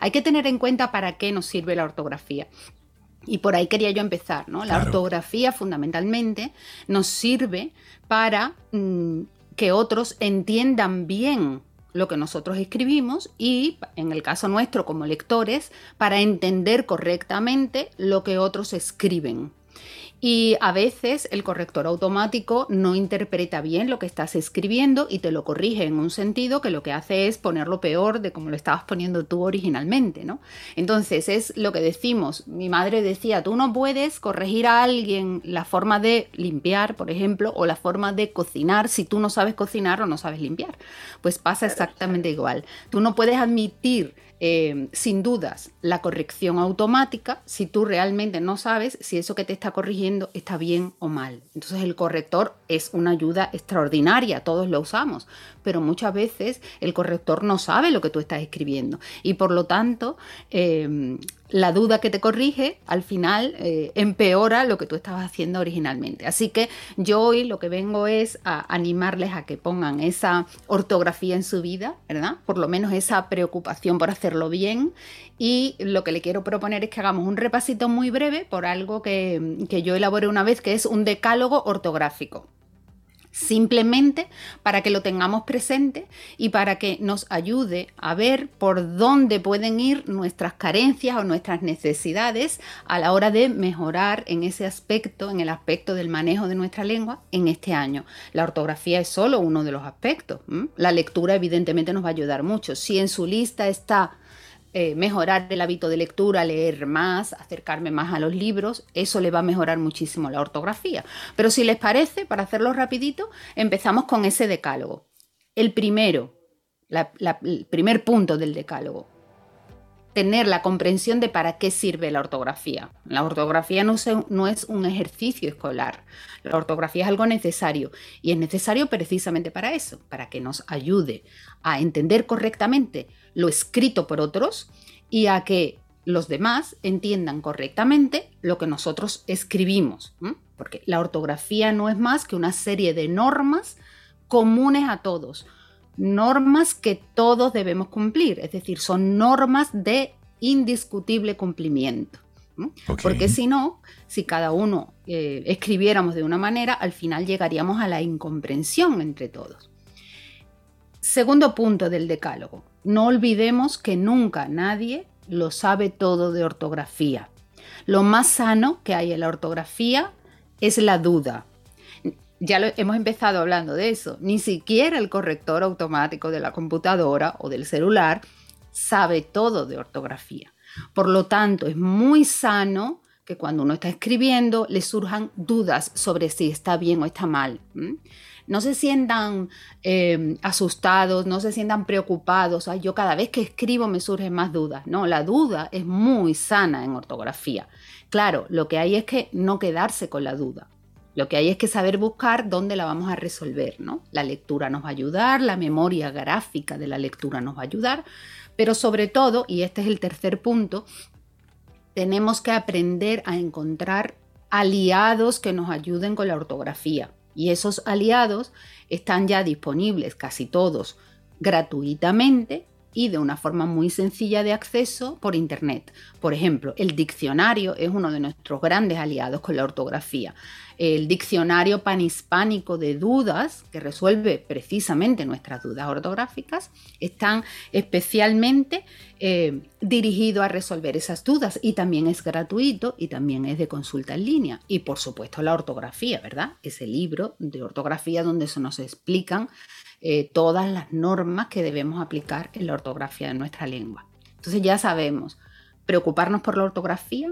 Hay que tener en cuenta para qué nos sirve la ortografía. Y por ahí quería yo empezar, ¿no? La ortografía fundamentalmente nos sirve para mm, que otros entiendan bien lo que nosotros escribimos y, en el caso nuestro como lectores, para entender correctamente lo que otros escriben. Y a veces el corrector automático no interpreta bien lo que estás escribiendo y te lo corrige en un sentido que lo que hace es ponerlo peor de como lo estabas poniendo tú originalmente, ¿no? Entonces es lo que decimos. Mi madre decía, tú no puedes corregir a alguien la forma de limpiar, por ejemplo, o la forma de cocinar si tú no sabes cocinar o no sabes limpiar. Pues pasa exactamente igual. Tú no puedes admitir eh, sin dudas la corrección automática si tú realmente no sabes si eso que te está corrigiendo está bien o mal. Entonces el corrector es una ayuda extraordinaria, todos lo usamos, pero muchas veces el corrector no sabe lo que tú estás escribiendo y por lo tanto eh, la duda que te corrige al final eh, empeora lo que tú estabas haciendo originalmente. Así que yo hoy lo que vengo es a animarles a que pongan esa ortografía en su vida, ¿verdad? Por lo menos esa preocupación por hacerlo bien. Y lo que le quiero proponer es que hagamos un repasito muy breve por algo que, que yo elaboré una vez, que es un decálogo ortográfico simplemente para que lo tengamos presente y para que nos ayude a ver por dónde pueden ir nuestras carencias o nuestras necesidades a la hora de mejorar en ese aspecto, en el aspecto del manejo de nuestra lengua en este año. La ortografía es solo uno de los aspectos. La lectura evidentemente nos va a ayudar mucho. Si en su lista está eh, mejorar el hábito de lectura, leer más, acercarme más a los libros, eso le va a mejorar muchísimo la ortografía. Pero si les parece, para hacerlo rapidito, empezamos con ese decálogo. El primero, el primer punto del decálogo, tener la comprensión de para qué sirve la ortografía. La ortografía no, no, es un ejercicio escolar, la ortografía es algo necesario y es necesario precisamente para eso, para que nos ayude a entender correctamente lo escrito por otros y a que los demás entiendan correctamente lo que nosotros escribimos. Porque la ortografía no es más que una serie de normas comunes a todos, normas que todos debemos cumplir, es decir, son normas de indiscutible cumplimiento. Porque si no, si cada uno eh, escribiéramos de una manera, al final llegaríamos a la incomprensión entre todos. Segundo punto del decálogo. No olvidemos que nunca nadie lo sabe todo de ortografía. Lo más sano que hay en la ortografía es la duda. Ya lo, hemos empezado hablando de eso. Ni siquiera el corrector automático de la computadora o del celular sabe todo de ortografía. Por lo tanto, es muy sano que cuando uno está escribiendo le surjan dudas sobre si está bien o está mal no se sientan eh, asustados, no se sientan preocupados. yo cada vez que escribo me surgen más dudas. No, la duda es muy sana en ortografía. Claro, lo que hay es que no quedarse con la duda. Lo que hay es que saber buscar dónde la vamos a resolver, ¿no? La lectura nos va a ayudar, la memoria gráfica de la lectura nos va a ayudar, pero sobre todo, y este es el tercer punto, tenemos que aprender a encontrar aliados que nos ayuden con la ortografía. Y esos aliados están ya disponibles casi todos gratuitamente y de una forma muy sencilla de acceso por Internet. Por ejemplo, el diccionario es uno de nuestros grandes aliados con la ortografía el diccionario panhispánico de dudas, que resuelve precisamente nuestras dudas ortográficas, están especialmente eh, dirigidos a resolver esas dudas y también es gratuito y también es de consulta en línea. Y por supuesto la ortografía, ¿verdad? Ese libro de ortografía donde se nos explican eh, todas las normas que debemos aplicar en la ortografía de nuestra lengua. Entonces ya sabemos, preocuparnos por la ortografía,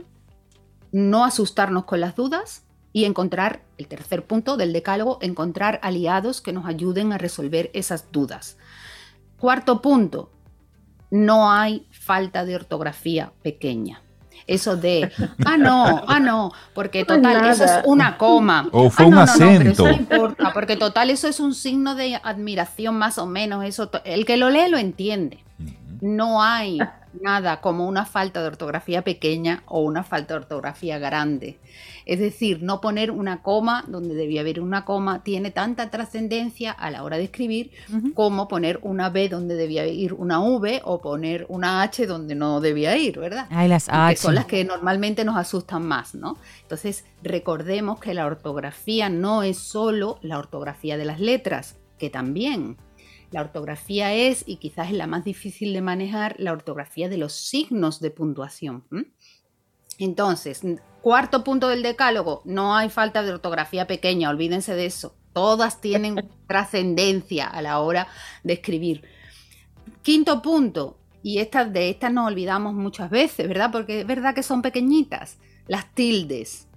no asustarnos con las dudas y encontrar, el tercer punto del decálogo, encontrar aliados que nos ayuden a resolver esas dudas. Cuarto punto, no hay falta de ortografía pequeña. Eso de, [LAUGHS] ah, no, ah, no, porque total, eso es una coma. O fue Ah, un no, no, no, pero acento. eso no importa, porque total, eso es un signo de admiración más o menos. Eso, el que lo lee lo entiende. No hay nada como una falta de ortografía pequeña o una falta de ortografía grande. Es decir, no poner una coma donde debía haber una coma tiene tanta trascendencia a la hora de escribir como poner una B donde debía ir una V o poner una H donde no debía ir, ¿verdad? Ay, las que H. son las que normalmente nos asustan más, ¿no? Entonces, recordemos que la ortografía no es solo la ortografía de las letras, que también. La ortografía es, y quizás es la más difícil de manejar, la ortografía de los signos de puntuación. Entonces, cuarto punto del decálogo, no hay falta de ortografía pequeña, olvídense de eso. Todas tienen [LAUGHS] trascendencia a la hora de escribir. Quinto punto, y estas de estas nos olvidamos muchas veces, ¿verdad? Porque es verdad que son pequeñitas. Las tildes.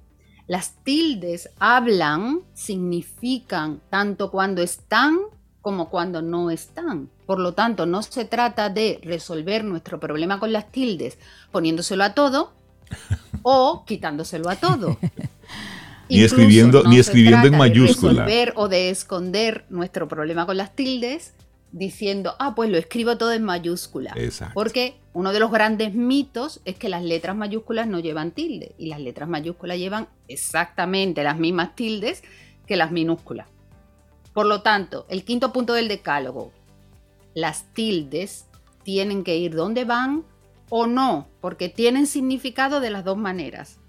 Las tildes hablan, significan tanto cuando están como cuando no están. Por lo tanto, no se trata de resolver nuestro problema con las tildes poniéndoselo a todo [LAUGHS] o quitándoselo a todo. [LAUGHS] Ni escribiendo- ni se escribiendo en trata de mayúscula. resolver o de esconder nuestro problema con las tildes diciendo, ah, pues lo escribo todo en mayúscula. Exacto. Porque uno de los grandes mitos es que las letras mayúsculas no llevan tilde y las letras mayúsculas llevan exactamente las mismas tildes que las minúsculas. Por lo tanto, el quinto punto del decálogo, las tildes tienen que ir donde van o no, porque tienen significado de las dos maneras,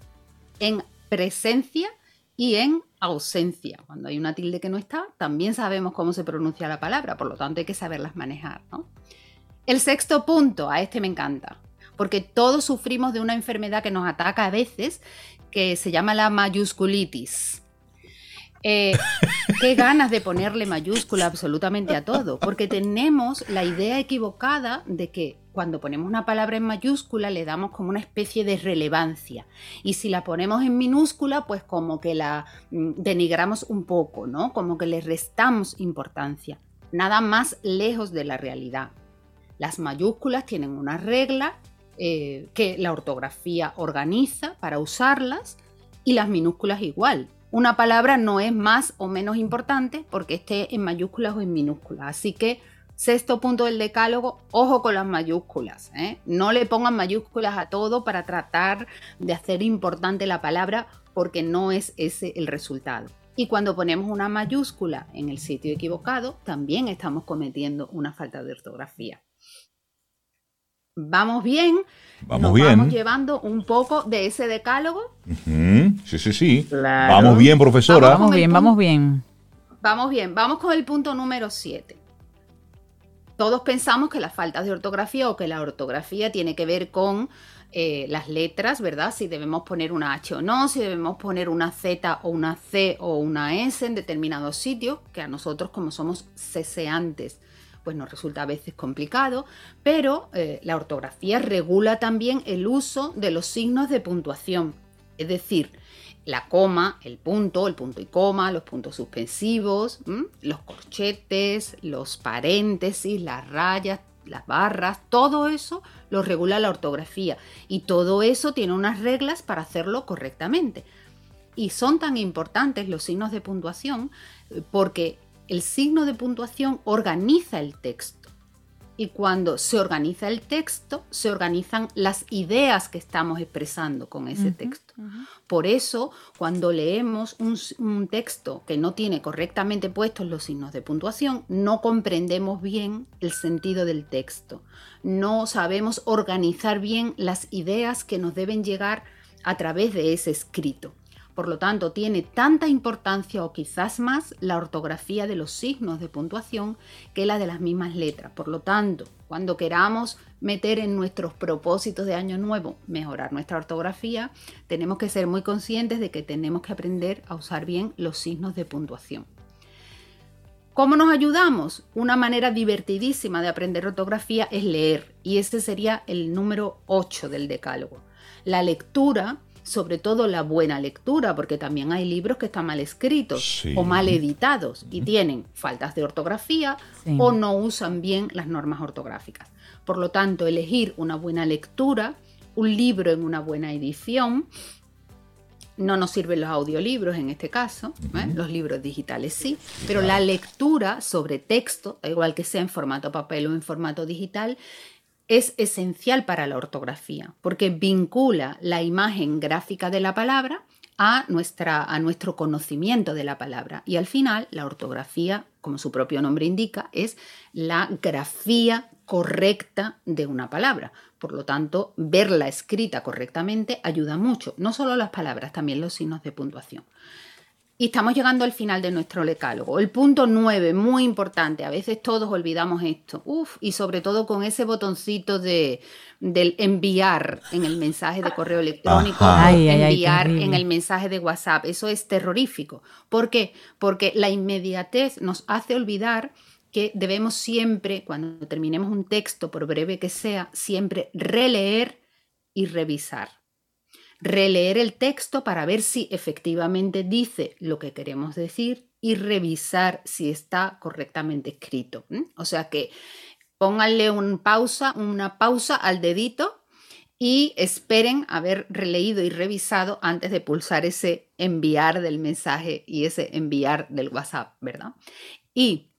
en presencia y en ausencia. Cuando hay una tilde que no está, también sabemos cómo se pronuncia la palabra, por lo tanto hay que saberlas manejar. El sexto punto, a este me encanta, porque todos sufrimos de una enfermedad que nos ataca a veces, que se llama la mayusculitis. Eh, qué ganas de ponerle mayúscula absolutamente a todo, porque tenemos la idea equivocada de que cuando ponemos una palabra en mayúscula le damos como una especie de relevancia y si la ponemos en minúscula pues como que la mm, denigramos un poco, ¿no? Como que le restamos importancia. Nada más lejos de la realidad. Las mayúsculas tienen una regla eh, que la ortografía organiza para usarlas y las minúsculas igual. Una palabra no es más o menos importante porque esté en mayúsculas o en minúsculas. Así que, sexto punto del decálogo, ojo con las mayúsculas. ¿eh? No le pongan mayúsculas a todo para tratar de hacer importante la palabra porque no es ese el resultado. Y cuando ponemos una mayúscula en el sitio equivocado, también estamos cometiendo una falta de ortografía. Vamos bien, Vamos nos bien. vamos llevando un poco de ese decálogo Sí, sí, sí. Claro. Vamos bien, profesora. Vamos Vamos con el bien, punto. vamos bien. Vamos bien, vamos con el punto número 7. Todos pensamos que la falta de ortografía o que la ortografía tiene que ver con eh, las letras, ¿verdad? Si debemos poner una H o no, si debemos poner una Z o una C o una S en determinados sitios, que a nosotros como somos ceseantes, pues nos resulta a veces complicado, pero eh, la ortografía regula también el uso de los signos de puntuación. Es decir, la coma, el punto, el punto y coma, los puntos suspensivos, los corchetes, los paréntesis, las rayas, las barras, todo eso lo regula la ortografía y todo eso tiene unas reglas para hacerlo correctamente. Y son tan importantes los signos de puntuación eh, porque el signo de puntuación organiza el texto. Y cuando se organiza el texto, se organizan las ideas que estamos expresando con ese texto. Por eso, cuando leemos un, texto que no tiene correctamente puestos los signos de puntuación, no comprendemos bien el sentido del texto. No sabemos organizar bien las ideas que nos deben llegar a través de ese escrito. Por lo tanto, tiene tanta importancia o quizás más la ortografía de los signos de puntuación que la de las mismas letras. Por lo tanto, cuando queramos meter en nuestros propósitos de año nuevo mejorar nuestra ortografía, tenemos que ser muy conscientes de que tenemos que aprender a usar bien los signos de puntuación. ¿Cómo nos ayudamos? Una manera divertidísima de aprender ortografía es leer, y este sería el número 8 del decálogo. La lectura, sobre todo la buena lectura, porque también hay libros que están mal escritos o mal editados y tienen faltas de ortografía o no usan bien las normas ortográficas. Por lo tanto, elegir una buena lectura, un libro en una buena edición, no nos sirven los audiolibros en este caso, ¿eh? los libros digitales sí, pero la lectura sobre texto, igual que sea en formato papel o en formato digital, es esencial para la ortografía, porque vincula la imagen gráfica de la palabra a, nuestra, a nuestro conocimiento de la palabra. Y al final, la ortografía, como su propio nombre indica, es la grafía correcta de una palabra. Por lo tanto, verla escrita correctamente ayuda mucho, no solo las palabras, también los signos de puntuación. Y estamos llegando al final de nuestro lecálogo. El punto 9, muy importante, a veces todos olvidamos esto. Uf, y sobre todo con ese botoncito de, del enviar en el mensaje de correo electrónico, enviar en el mensaje de WhatsApp. Eso es terrorífico. ¿Por qué? Porque la inmediatez nos hace olvidar que debemos siempre, cuando terminemos un texto, por breve que sea, siempre releer y revisar. Releer el texto para ver si efectivamente dice lo que queremos decir y revisar si está correctamente escrito. O sea que pónganle un pausa, una pausa al dedito y esperen haber releído y revisado antes de pulsar ese enviar del mensaje y ese enviar del WhatsApp, ¿verdad? Y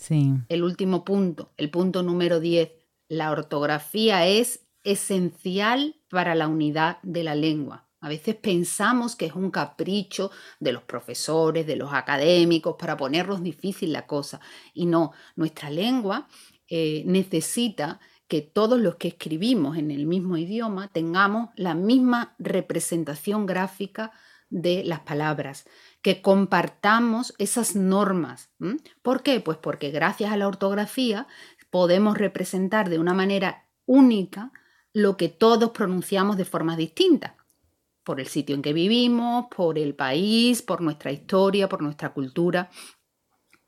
el último punto, el punto número 10, la ortografía es esencial para la unidad de la lengua. A veces pensamos que es un capricho de los profesores, de los académicos, para ponernos difícil la cosa. Y no, nuestra lengua eh, necesita que todos los que escribimos en el mismo idioma tengamos la misma representación gráfica de las palabras que compartamos esas normas. ¿Por qué? Pues porque gracias a la ortografía podemos representar de una manera única lo que todos pronunciamos de formas distintas, por el sitio en que vivimos, por el país, por nuestra historia, por nuestra cultura.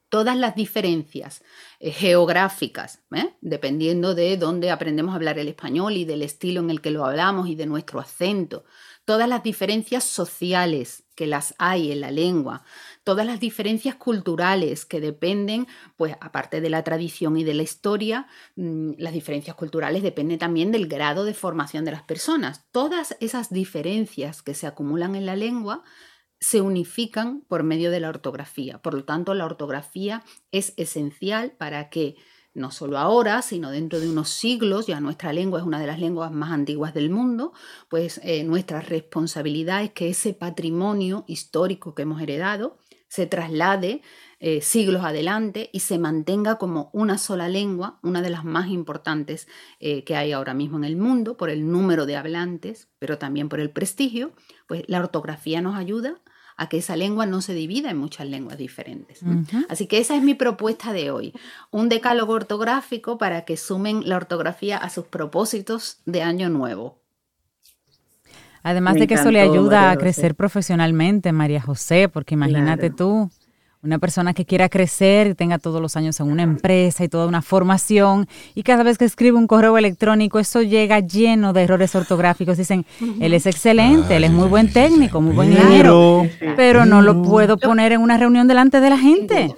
Todas las diferencias eh, geográficas, ¿eh? dependiendo de dónde aprendemos a hablar el español y del estilo en el que lo hablamos y de nuestro acento, todas las diferencias sociales que las hay en la lengua, todas las diferencias culturales que dependen, pues aparte de la tradición y de la historia, mm, las diferencias culturales dependen también del grado de formación de las personas. Todas esas diferencias que se acumulan en la lengua se unifican por medio de la ortografía. Por lo tanto, la ortografía es esencial para que no solo ahora, sino dentro de unos siglos, ya nuestra lengua es una de las lenguas más antiguas del mundo, pues eh, nuestra responsabilidad es que ese patrimonio histórico que hemos heredado se traslade eh, siglos adelante y se mantenga como una sola lengua, una de las más importantes eh, que hay ahora mismo en el mundo, por el número de hablantes, pero también por el prestigio, pues la ortografía nos ayuda a que esa lengua no se divida en muchas lenguas diferentes. Así que esa es mi propuesta de hoy, un decálogo ortográfico para que sumen la ortografía a sus propósitos de año nuevo. Además de que eso le ayuda a crecer profesionalmente, María José, porque imagínate tú, una persona que quiera crecer y tenga todos los años en una empresa y toda una formación y cada vez que escribe un correo electrónico eso llega lleno de errores ortográficos. Dicen, él es excelente, él es muy buen técnico, muy buen ingeniero, pero no lo puedo poner en una reunión delante de la gente.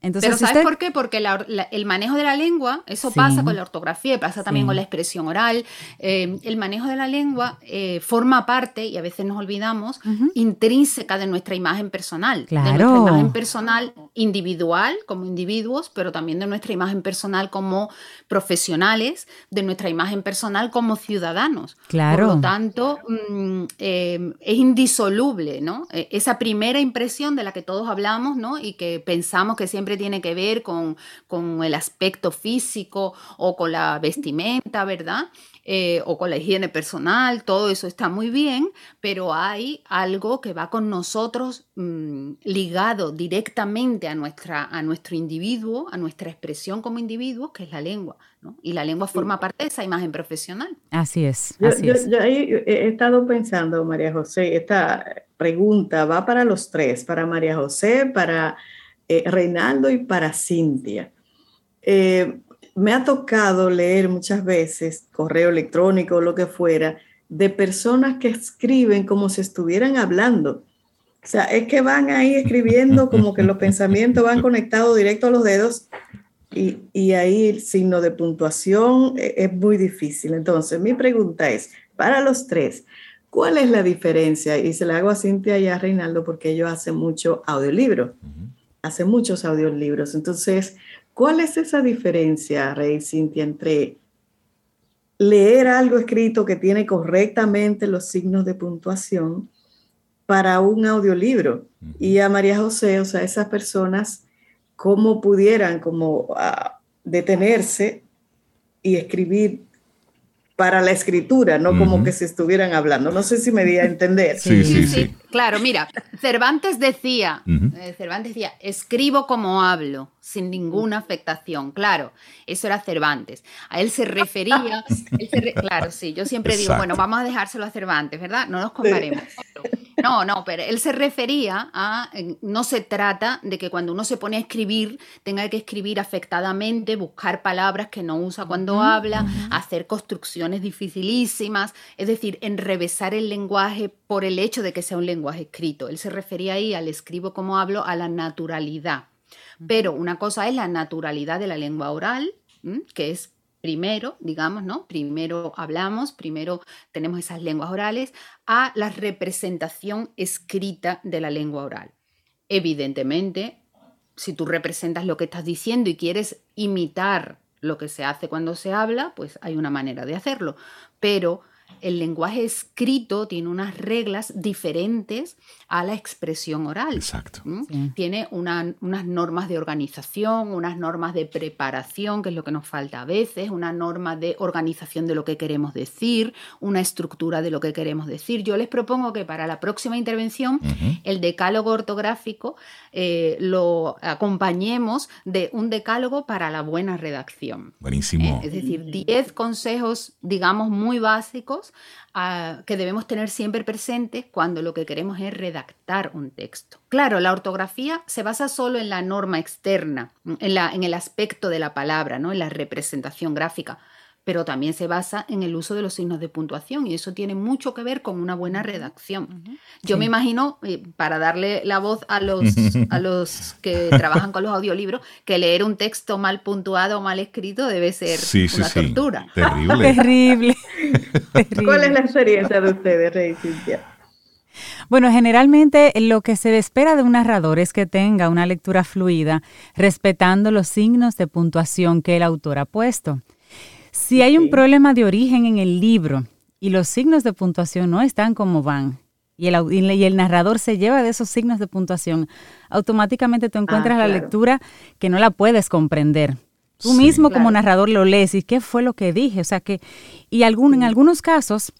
Pero ¿sabes por qué? Porque el manejo de la lengua, eso pasa con la ortografía y pasa también con la expresión oral. Eh, el manejo de la lengua eh, forma parte, y a veces nos olvidamos, intrínseca de nuestra imagen personal. Claro. De nuestra imagen personal individual como individuos, pero también de nuestra imagen personal como profesionales, de nuestra imagen personal como ciudadanos. Claro. Por lo tanto, mm, eh, es indisoluble, ¿no? esa primera impresión de la que todos hablamos, ¿no? Y que pensamos que siempre tiene que ver con, el aspecto físico o con la vestimenta, ¿verdad? Eh, o con la higiene personal, todo eso está muy bien, pero hay algo que va con nosotros mm, ligado directamente a, nuestra, a nuestro individuo, a nuestra expresión como individuo, que es la lengua, ¿no? Y la lengua forma parte de esa imagen profesional. Así es. yo, he estado pensando, María José, esta pregunta va para los tres, para María José, para eh, Reinaldo y para Cintia. Eh, me ha tocado leer muchas veces correo electrónico o lo que fuera de personas que escriben como si estuvieran hablando. O sea, es que van ahí escribiendo como que los pensamientos van conectados directo a los dedos y, y ahí el signo de puntuación es, es muy difícil. Entonces, mi pregunta es, para los tres, ¿cuál es la diferencia? Y se la hago a Cintia y a Reinaldo porque ellos hacen mucho audiolibro, hacen muchos audiolibros. Entonces, ¿cuál es esa diferencia, Rey Cintia, entre leer algo escrito que tiene correctamente los signos de puntuación para un audiolibro? Y a María José, o sea, esas personas, ¿cómo pudieran como ah, detenerse y escribir para la escritura, no como que se estuvieran hablando. No sé si me di a entender. Sí, sí, sí. Claro, mira, [LAUGHS] Cervantes decía, eh, Cervantes decía, escribo como hablo, sin ninguna afectación. Claro, eso era Cervantes. A él se refería, [LAUGHS] él se re- claro, sí, yo siempre digo, bueno, vamos a dejárselo a Cervantes, ¿verdad? No nos comparemos. No, no, pero él se refería a, no se trata de que cuando uno se pone a escribir, tenga que escribir afectadamente, buscar palabras que no usa cuando habla, hacer construcciones dificilísimas, es decir, enrevesar el lenguaje por el hecho de que sea un lenguaje escrito. Él se refería ahí al escribo como hablo, a la naturalidad. Pero una cosa es la naturalidad de la lengua oral, ¿m? que es primero, digamos, ¿no? Primero hablamos, primero tenemos esas lenguas orales, a la representación escrita de la lengua oral. Evidentemente, si tú representas lo que estás diciendo y quieres imitar lo que se hace cuando se habla, pues hay una manera de hacerlo. Pero el lenguaje escrito tiene unas reglas diferentes a la expresión oral. Exacto. Tiene una- unas normas de organización, unas normas de preparación, que es lo que nos falta a veces, una norma de organización de lo que queremos decir, una estructura de lo que queremos decir. Yo les propongo que para la próxima intervención el decálogo ortográfico eh, lo acompañemos de un decálogo para la buena redacción. Buenísimo. ¿eh? Es decir, 10 consejos, digamos, muy básicos ah, que debemos tener siempre presentes cuando lo que queremos es redactar un texto. Claro, la ortografía se basa solo en la norma externa, en, en el aspecto de la palabra, ¿no? en la representación gráfica, pero también se basa en el uso de los signos de puntuación y eso tiene mucho que ver con una buena redacción. Yo me imagino, eh, para darle la voz a los, [LAUGHS] a los que trabajan con los audiolibros, que leer un texto mal puntuado o mal escrito debe ser Sí, sí, una sí. tortura. [LAUGHS] Terrible. Terrible. Terrible. [LAUGHS] ¿Cuál es la experiencia de ustedes, Rey Cintia? Bueno, generalmente lo que se espera de un narrador es que tenga una lectura fluida, respetando los signos de puntuación que el autor ha puesto. Si hay un problema de origen en el libro y los signos de puntuación no están como van, y el, y narrador se lleva de esos signos de puntuación, automáticamente tú encuentras la claro. lectura que no la puedes comprender. Tú Sí. mismo como narrador lo lees y qué fue lo que dije. O sea que, y algún, en algunos casos,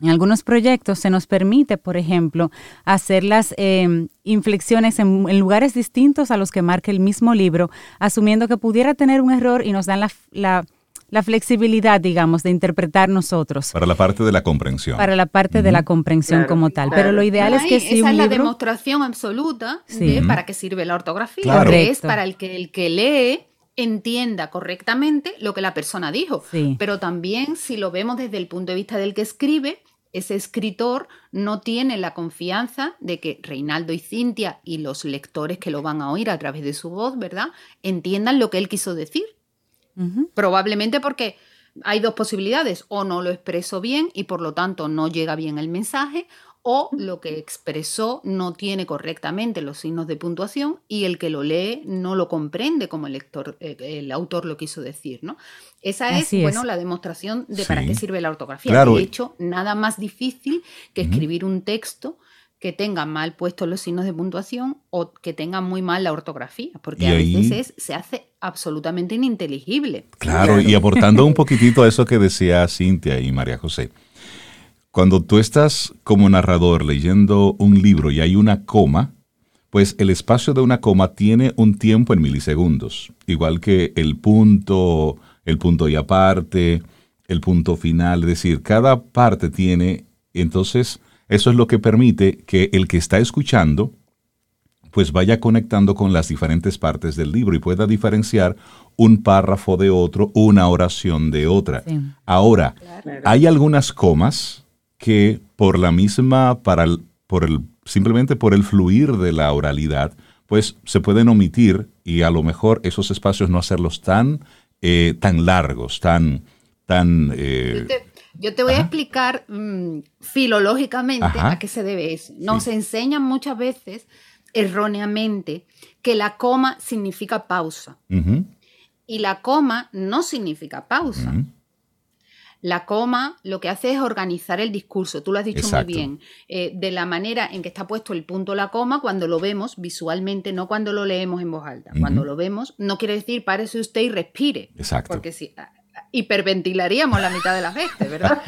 en algunos proyectos se nos permite, por ejemplo, hacer las eh, inflexiones en, en lugares distintos a los que marca el mismo libro, asumiendo que pudiera tener un error y nos dan la, la- la flexibilidad, digamos, de interpretar nosotros Para la parte de la comprensión. para la parte de la comprensión Claro, como tal. claro. Pero lo ideal es que si esa un es la libro... demostración absoluta Sí. de para qué sirve la ortografía, Claro. que es para el que el que lee entienda correctamente lo que la persona dijo. Sí. Pero también si lo vemos desde el punto de vista del que escribe, ese escritor no tiene la confianza de que Reinaldo y Cintia y los lectores que lo van a oír a través de su voz, ¿verdad? Entiendan lo que él quiso decir. Probablemente porque hay dos posibilidades, o no lo expresó bien y por lo tanto no llega bien el mensaje, o lo que expresó no tiene correctamente los signos de puntuación y el que lo lee no lo comprende como el, lector, eh, el autor lo quiso decir, ¿no? Esa es, bueno, la demostración de para qué sirve la ortografía. Claro. De hecho, nada más difícil que escribir un texto que tenga mal puestos los signos de puntuación o que tenga muy mal la ortografía, porque Y a ahí- veces es- se hace absolutamente ininteligible. Claro, y aportando un [LAUGHS] poquitito a eso que decía Cintia y María José. Cuando tú estás como narrador leyendo un libro y hay una coma, pues el espacio de una coma tiene un tiempo en milisegundos, igual que el punto, el punto y aparte, el punto final, es decir, cada parte tiene, entonces eso es lo que permite que el que está escuchando pues vaya conectando con las diferentes partes del libro y pueda diferenciar un párrafo de otro, una oración de otra. Ahora, hay algunas comas que por la misma, para por el, simplemente por el fluir de la oralidad, pues se pueden omitir y a lo mejor esos espacios no hacerlos tan, eh, tan largos, tan... tan eh, yo, te, voy a explicar mm, filológicamente a qué se debe eso. Nos enseñan muchas veces erróneamente que la coma significa pausa. Y la coma no significa pausa. La coma lo que hace es organizar el discurso, tú lo has dicho muy bien, eh, de la manera en que está puesto el punto la coma cuando lo vemos visualmente, no cuando lo leemos en voz alta. Cuando lo vemos, no quiere decir párese usted y respire. Exacto. Porque si hiperventilaríamos la mitad de las veces, ¿verdad?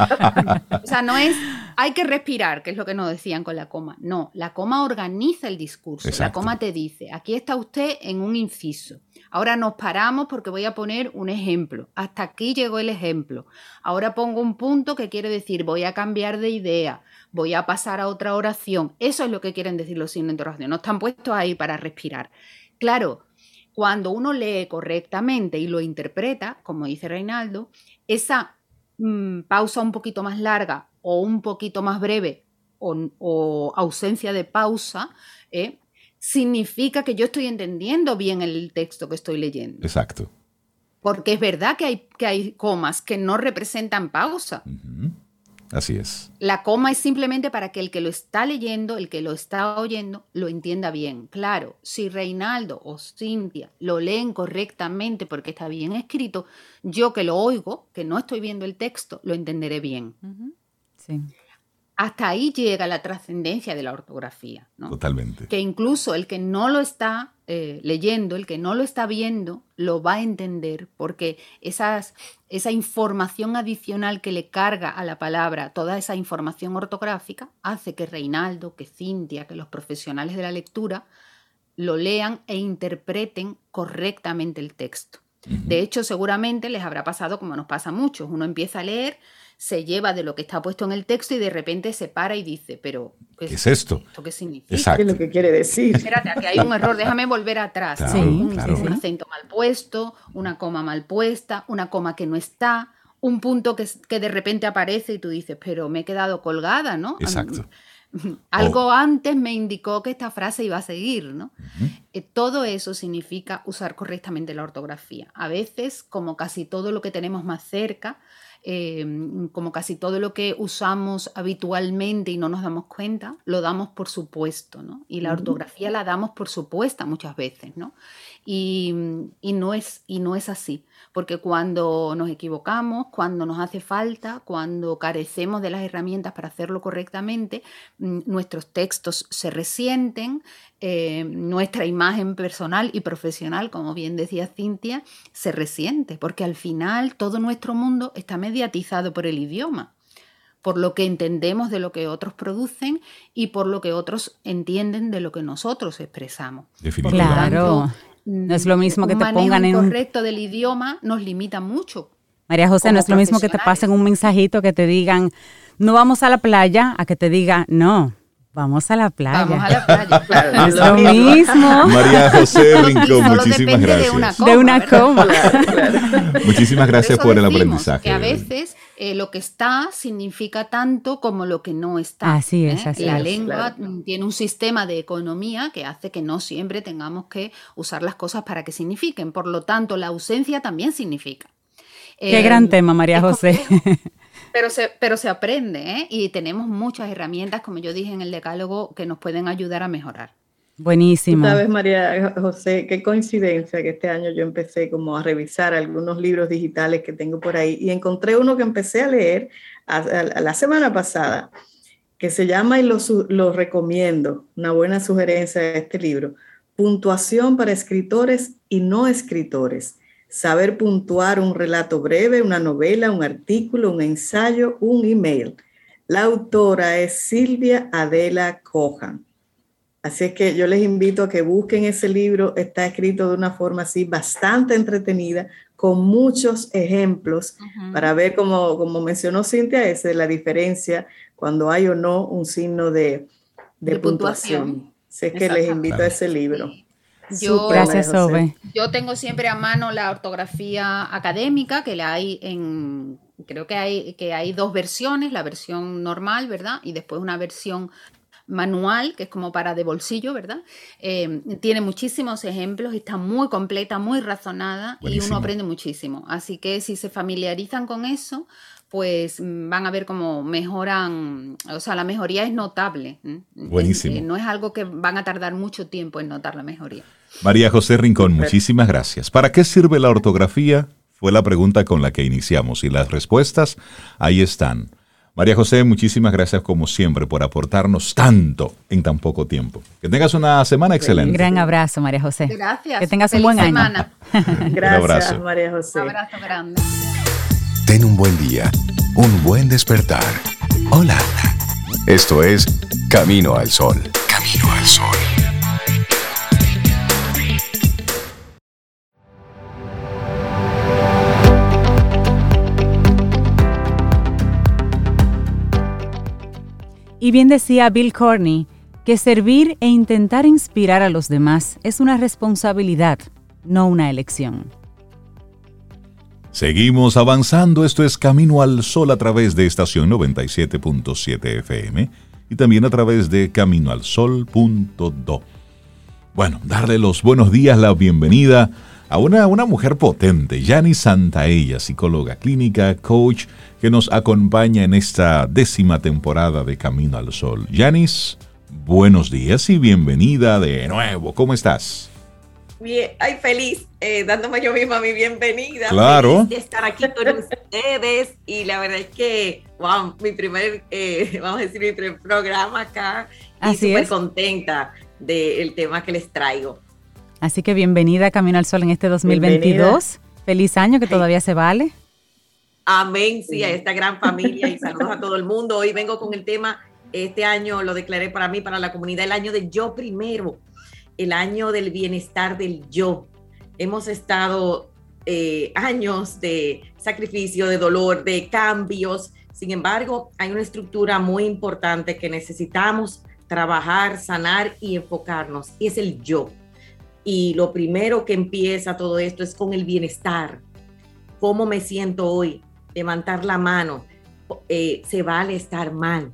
[LAUGHS] o sea, no es, hay que respirar, que es lo que nos decían con la coma. No, la coma organiza el discurso. La coma te dice, aquí está usted en un inciso. Ahora nos paramos porque voy a poner un ejemplo. Hasta aquí llegó el ejemplo. Ahora pongo un punto que quiere decir voy a cambiar de idea, voy a pasar a otra oración. Eso es lo que quieren decir los signos de interrogación. No están puestos ahí para respirar. Claro, cuando uno lee correctamente y lo interpreta, como dice Reinaldo, esa mm, pausa un poquito más larga o un poquito más breve o, ausencia de pausa, ¿eh? significa que yo estoy entendiendo bien el texto que estoy leyendo. Exacto. Porque es verdad que hay, que hay comas que no representan pausa. Así es. La coma es simplemente para que el que lo está leyendo, el que lo está oyendo, lo entienda bien. Claro, si Reinaldo o Cintia lo leen correctamente porque está bien escrito, yo que lo oigo, que no estoy viendo el texto, lo entenderé bien. Sí hasta ahí llega la trascendencia de la ortografía. Totalmente. Que incluso el que no lo está eh, leyendo, el que no lo está viendo, lo va a entender, porque esas, esa información adicional que le carga a la palabra, toda esa información ortográfica, hace que Reinaldo, que Cintia, que los profesionales de la lectura lo lean e interpreten correctamente el texto. De hecho, seguramente les habrá pasado como nos pasa a muchos. Uno empieza a leer se lleva de lo que está puesto en el texto y de repente se para y dice, pero ¿qué, es esto? ¿Esto qué significa? Exacto. ¿Qué es lo que quiere decir? Espérate, aquí hay un error, déjame volver atrás. un, acento mal puesto, una coma mal puesta, una coma que no está, un punto que, que de repente aparece y tú dices, pero me he quedado colgada, ¿no? Exacto. [LAUGHS] Algo antes me indicó que esta frase iba a seguir, ¿no? Eh, todo eso significa usar correctamente la ortografía. A veces, como casi todo lo que tenemos más cerca, Em, como casi todo lo que usamos habitualmente y no nos damos cuenta, lo damos por supuesto, ¿no? Y la ortografía la damos por supuesta muchas veces, ¿no? Y, no es, y no es así, porque cuando nos equivocamos, cuando nos hace falta, cuando carecemos de las herramientas para hacerlo correctamente, mm, nuestros textos se resienten, eh, nuestra imagen personal y profesional, como bien decía Cintia, se resiente, porque al final todo nuestro mundo está mediatizado por el idioma por lo que entendemos de lo que otros producen y por lo que otros entienden de lo que nosotros expresamos. Claro. No es lo mismo que te pongan en un correcto del idioma nos limita mucho. María José, no es lo mismo que te pasen un mensajito que te digan, no vamos a la playa, a que te diga, no, Vamos a la playa. Vamos a la playa, [LAUGHS] claro. es lo mismo. María José Rincón, muchísimas gracias. De una coma. muchísimas gracias por, el aprendizaje. Que a veces eh, lo que está significa tanto como lo que no está. Así es, ¿eh? así La lengua tiene un sistema de economía que hace que no siempre tengamos que usar las cosas para que signifiquen. Por lo tanto, la ausencia también significa. Qué gran eh, tema, María José. [LAUGHS] Pero se, pero se aprende, ¿eh? Y tenemos muchas herramientas, como yo dije en el decálogo, que nos pueden ayudar a mejorar. Buenísimo. Sabes, María José, qué coincidencia que este año yo empecé como a revisar algunos libros digitales que tengo por ahí y encontré uno que empecé a leer la semana pasada, que se llama y lo, lo recomiendo, una buena sugerencia de este libro, Puntuación para escritores y no escritores saber puntuar un relato breve, una novela, un artículo, un ensayo, un email. La autora es Silvia Adela Cojan. Así es que yo les invito a que busquen ese libro. Está escrito de una forma así bastante entretenida, con muchos ejemplos para ver, como, como mencionó Cintia, es la diferencia cuando hay o no un signo de, puntuación. Sé que les invito a ese libro. Yo, Gracias, Sobe. Yo tengo siempre a mano la ortografía académica, que la hay en, creo que hay, que hay dos versiones, la versión normal, ¿verdad? Y después una versión manual, que es como para de bolsillo, ¿verdad? Eh, tiene muchísimos ejemplos, está muy completa, muy razonada y uno aprende muchísimo. Así que si se familiarizan con eso, pues mm, van a ver cómo mejoran, o sea, la mejoría es notable. Buenísimo. Eh, no es algo que van a tardar mucho tiempo en notar la mejoría. María José Rincón, muchísimas gracias. ¿Para qué sirve la ortografía? Fue la pregunta con la que iniciamos y las respuestas ahí están. María José, muchísimas gracias como siempre por aportarnos tanto en tan poco tiempo. Que tengas una semana excelente. Un gran abrazo, María José. Gracias. Que tengas un buen semana. [LAUGHS] año. Gracias, María José. Un abrazo grande. Ten un buen día, un buen despertar. Hola. Esto es Camino al Sol. Camino al Sol. Y bien decía Bill Corney que servir e intentar inspirar a los demás es una responsabilidad, no una elección. Seguimos avanzando, esto es Camino al Sol a través de estación 97.7 FM y también a través de caminoalsol.do. Bueno, darle los buenos días, la bienvenida a una, una mujer potente, Yani Santaella, psicóloga clínica, coach, que nos acompaña en esta décima temporada de Camino al Sol. Yanis, buenos días y bienvenida de nuevo. ¿Cómo estás? Bien, ay, feliz, eh, dándome yo misma mi bienvenida. Claro. Feliz de estar aquí con ustedes y la verdad es que, wow, mi primer, eh, vamos a decir, mi primer programa acá. Así y súper contenta del tema que les traigo. Así que bienvenida a Camino al Sol en este 2022. Feliz año que todavía se vale. Amén, sí, a esta gran familia y saludos a todo el mundo. Hoy vengo con el tema, este año lo declaré para mí, para la comunidad, el año del yo primero, el año del bienestar del yo. Hemos estado eh, años de sacrificio, de dolor, de cambios. Sin embargo, hay una estructura muy importante que necesitamos trabajar, sanar y enfocarnos, y es el yo. Y lo primero que empieza todo esto es con el bienestar. ¿Cómo me siento hoy? Levantar la mano. Eh, se vale estar mal,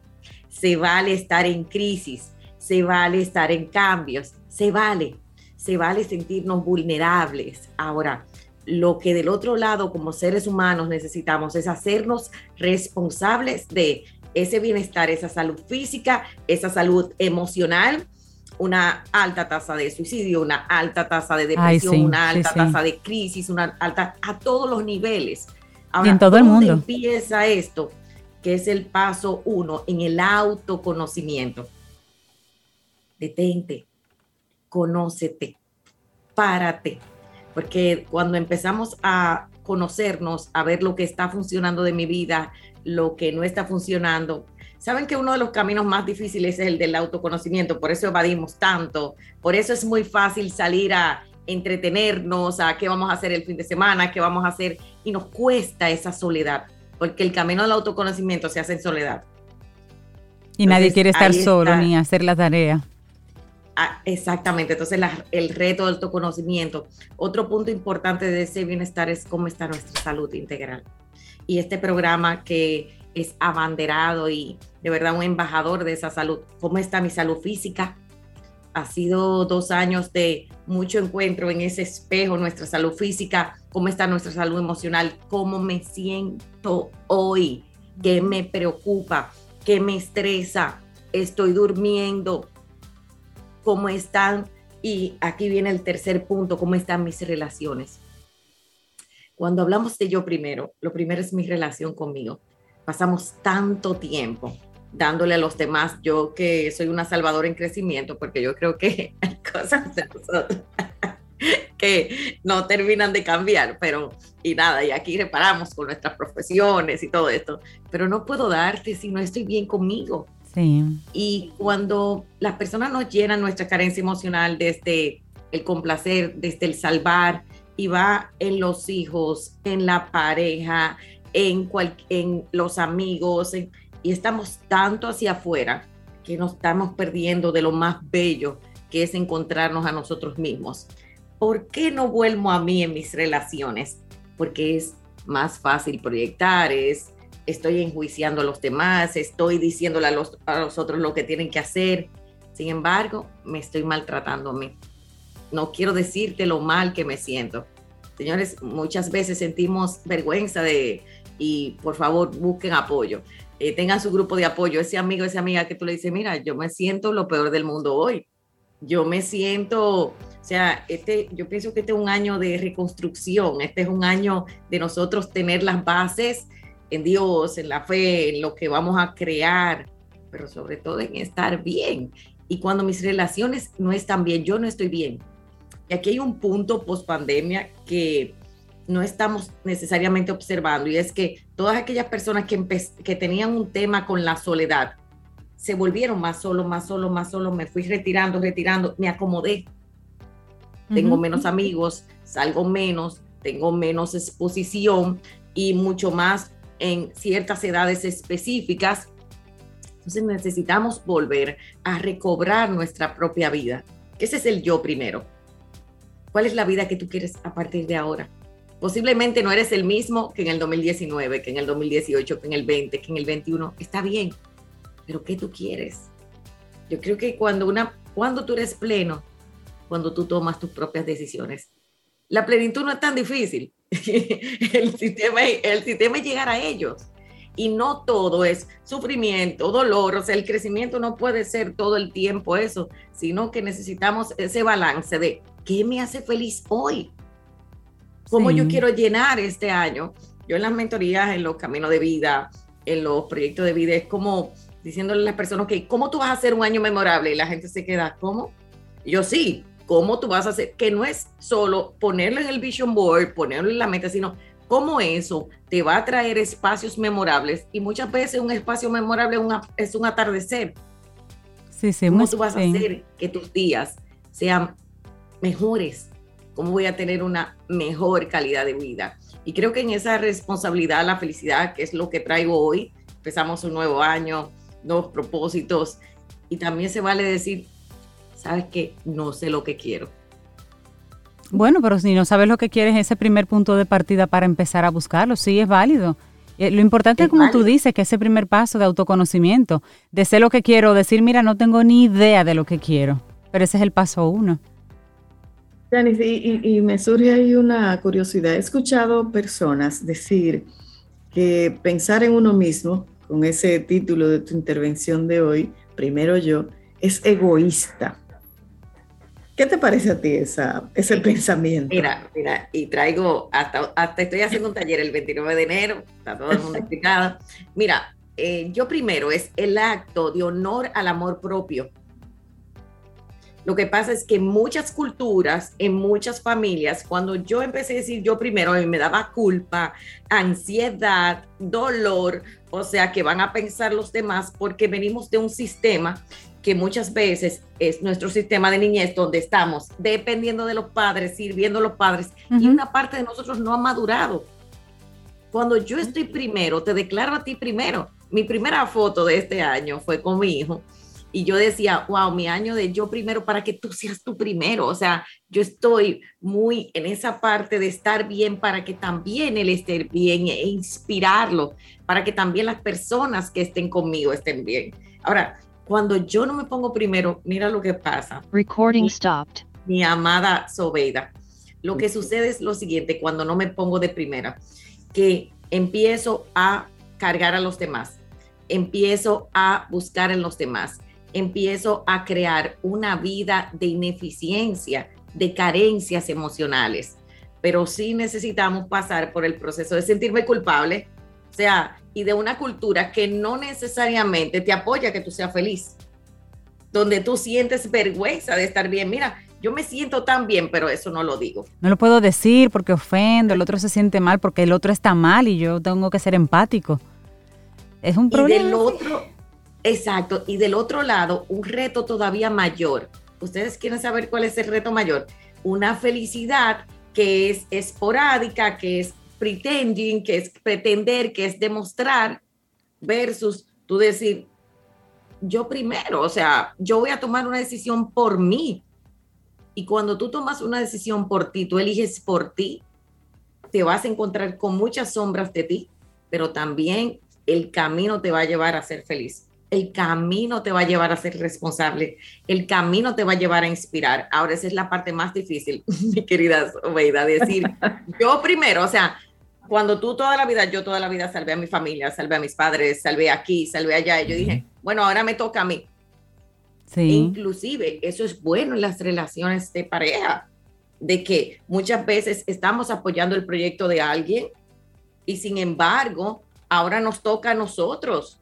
se vale estar en crisis, se vale estar en cambios, se vale, se vale sentirnos vulnerables. Ahora, lo que del otro lado como seres humanos necesitamos es hacernos responsables de ese bienestar, esa salud física, esa salud emocional, una alta tasa de suicidio, una alta tasa de depresión, Ay, sí, una alta sí. tasa de crisis, una alta a todos los niveles. Y en todo el ¿dónde mundo. empieza esto? Que es el paso uno en el autoconocimiento. Detente, conócete, párate, porque cuando empezamos a conocernos, a ver lo que está funcionando de mi vida, lo que no está funcionando, saben que uno de los caminos más difíciles es el del autoconocimiento, por eso evadimos tanto, por eso es muy fácil salir a entretenernos, a qué vamos a hacer el fin de semana, qué vamos a hacer, y nos cuesta esa soledad, porque el camino del autoconocimiento se hace en soledad. Y nadie Entonces, quiere estar solo está. ni hacer la tarea. Ah, exactamente, entonces la- el reto del autoconocimiento. Otro punto importante de ese bienestar es cómo está nuestra salud integral. Y este programa que es abanderado y de verdad un embajador de esa salud, cómo está mi salud física. Ha sido dos años de mucho encuentro en ese espejo, nuestra salud física, cómo está nuestra salud emocional, cómo me siento hoy, qué me preocupa, qué me estresa, estoy durmiendo, cómo están, y aquí viene el tercer punto, cómo están mis relaciones. Cuando hablamos de yo primero, lo primero es mi relación conmigo. Pasamos tanto tiempo dándole a los demás, yo que soy una salvadora en crecimiento, porque yo creo que [LAUGHS] hay cosas de nosotros [LAUGHS] que no terminan de cambiar, pero y nada, y aquí reparamos con nuestras profesiones y todo esto, pero no puedo darte si no estoy bien conmigo. Sí. Y cuando las personas nos llenan nuestra carencia emocional desde el complacer, desde el salvar, y va en los hijos, en la pareja, en, cual- en los amigos, en- y estamos tanto hacia afuera que nos estamos perdiendo de lo más bello que es encontrarnos a nosotros mismos. ¿Por qué no vuelvo a mí en mis relaciones? Porque es más fácil proyectar, es estoy enjuiciando a los demás, estoy diciéndole a los, a los otros lo que tienen que hacer. Sin embargo, me estoy maltratando a mí. No quiero decirte lo mal que me siento. Señores, muchas veces sentimos vergüenza de, y por favor busquen apoyo. Eh, tengan su grupo de apoyo, ese amigo, esa amiga que tú le dices, mira, yo me siento lo peor del mundo hoy. Yo me siento, o sea, este, yo pienso que este es un año de reconstrucción, este es un año de nosotros tener las bases en Dios, en la fe, en lo que vamos a crear, pero sobre todo en estar bien. Y cuando mis relaciones no están bien, yo no estoy bien. Y aquí hay un punto post pandemia que no estamos necesariamente observando y es que todas aquellas personas que, que tenían un tema con la soledad se volvieron más solo, más solo, más solo, me fui retirando, retirando, me acomodé. Tengo menos amigos, salgo menos, tengo menos exposición y mucho más en ciertas edades específicas. Entonces necesitamos volver a recobrar nuestra propia vida. Ese es el yo primero. ¿Cuál es la vida que tú quieres a partir de ahora? Posiblemente no eres el mismo que en el 2019, que en el 2018, que en el 20, que en el 21. Está bien, pero ¿qué tú quieres? Yo creo que cuando, una, cuando tú eres pleno, cuando tú tomas tus propias decisiones, la plenitud no es tan difícil. [LAUGHS] el, sistema, el sistema es llegar a ellos. Y no todo es sufrimiento, dolor, o sea, el crecimiento no puede ser todo el tiempo eso, sino que necesitamos ese balance de qué me hace feliz hoy, cómo yo quiero llenar este año. Yo en las mentorías, en los caminos de vida, en los proyectos de vida, es como diciéndole a las personas, que ¿cómo tú vas a hacer un año memorable? Y la gente se queda, ¿cómo? yo sí, ¿cómo tú vas a hacer? Que no es solo ponerlo en el vision board, ponerlo en la meta, sino cómo eso te va a traer espacios memorables. Y muchas veces un espacio memorable es un atardecer. Sí, sí, ¿Cómo tú vas a hacer que tus días sean mejores? Cómo voy a tener una mejor calidad de vida. Y creo que en esa responsabilidad, la felicidad, que es lo que traigo hoy, empezamos un nuevo año, nuevos propósitos, y también se vale decir, sabes que no sé lo que quiero. Bueno, pero si no sabes lo que quieres, ese primer punto de partida para empezar a buscarlo, sí es válido. Eh, lo importante es, como tú dices, que ese primer paso de autoconocimiento, de sé lo que quiero, decir, mira, no tengo ni idea de lo que quiero, pero ese es el paso uno y, me surge ahí una curiosidad. He escuchado personas decir que pensar en uno mismo, con ese título de tu intervención de hoy, primero yo, es egoísta. ¿Qué te parece a ti esa, ese pensamiento? Mira, mira, y traigo, hasta, hasta estoy haciendo un taller el 29 de enero, está todo el mundo explicado. Mira, eh, yo primero es el acto de honor al amor propio lo que pasa es que en muchas culturas, en muchas familias, cuando yo empecé a decir yo primero, a mí me daba culpa, ansiedad, dolor, o sea, que van a pensar los demás porque venimos de un sistema que muchas veces es nuestro sistema de niñez donde estamos dependiendo de los padres, sirviendo a los padres y una parte de nosotros no ha madurado. Cuando yo estoy primero, te declaro a ti primero. Mi primera foto de este año fue con mi hijo y yo decía, wow, mi año de yo primero para que tú seas tú primero. O sea, yo estoy muy en esa parte de estar bien para que también él esté bien e inspirarlo, para que también las personas que estén conmigo estén bien. Ahora, cuando yo no me pongo primero, mira lo que pasa. Recording stopped. Mi amada Sobeida. Lo que sucede es lo siguiente, cuando no me pongo de primera, que empiezo a cargar a los demás, empiezo a buscar en los demás empiezo a crear una vida de ineficiencia, de carencias emocionales. Pero sí necesitamos pasar por el proceso de sentirme culpable, o sea, y de una cultura que no necesariamente te apoya que tú seas feliz, donde tú sientes vergüenza de estar bien. Mira, yo me siento tan bien, pero eso no lo digo. No lo puedo decir porque ofendo, el otro se siente mal porque el otro está mal y yo tengo que ser empático. Es un problema. Y del otro, Exacto. Y del otro lado, un reto todavía mayor. Ustedes quieren saber cuál es el reto mayor. Una felicidad que es esporádica, que es pretending, que es pretender, que es demostrar, versus tú decir, yo primero, o sea, yo voy a tomar una decisión por mí. Y cuando tú tomas una decisión por ti, tú eliges por ti, te vas a encontrar con muchas sombras de ti, pero también el camino te va a llevar a ser feliz. El camino te va a llevar a ser responsable. El camino te va a llevar a inspirar. Ahora esa es la parte más difícil, [LAUGHS] mi querida Oveida, decir, [LAUGHS] yo primero, o sea, cuando tú toda la vida, yo toda la vida salvé a mi familia, salvé a mis padres, salvé aquí, salvé allá, y yo dije, bueno, ahora me toca a mí. Sí. Inclusive, eso es bueno en las relaciones de pareja, de que muchas veces estamos apoyando el proyecto de alguien y sin embargo, ahora nos toca a nosotros.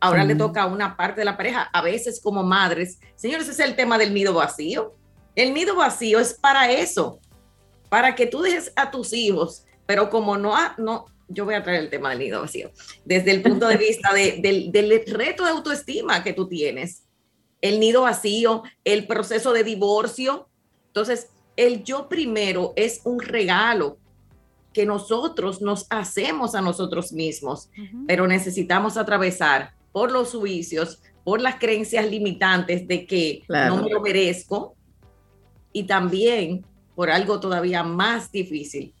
Ahora le toca a una parte de la pareja, a veces como madres. Señores, ese es el tema del nido vacío. El nido vacío es para eso, para que tú dejes a tus hijos pero como no, no, yo voy a traer el tema del nido vacío, desde el punto de vista [LAUGHS] del, del reto de autoestima que tú tienes, el nido vacío, el proceso de divorcio. Entonces, el yo primero es un regalo que nosotros nos hacemos a nosotros mismos, pero necesitamos atravesar por los juicios, por las creencias limitantes de que no me lo merezco y también por algo todavía más difícil,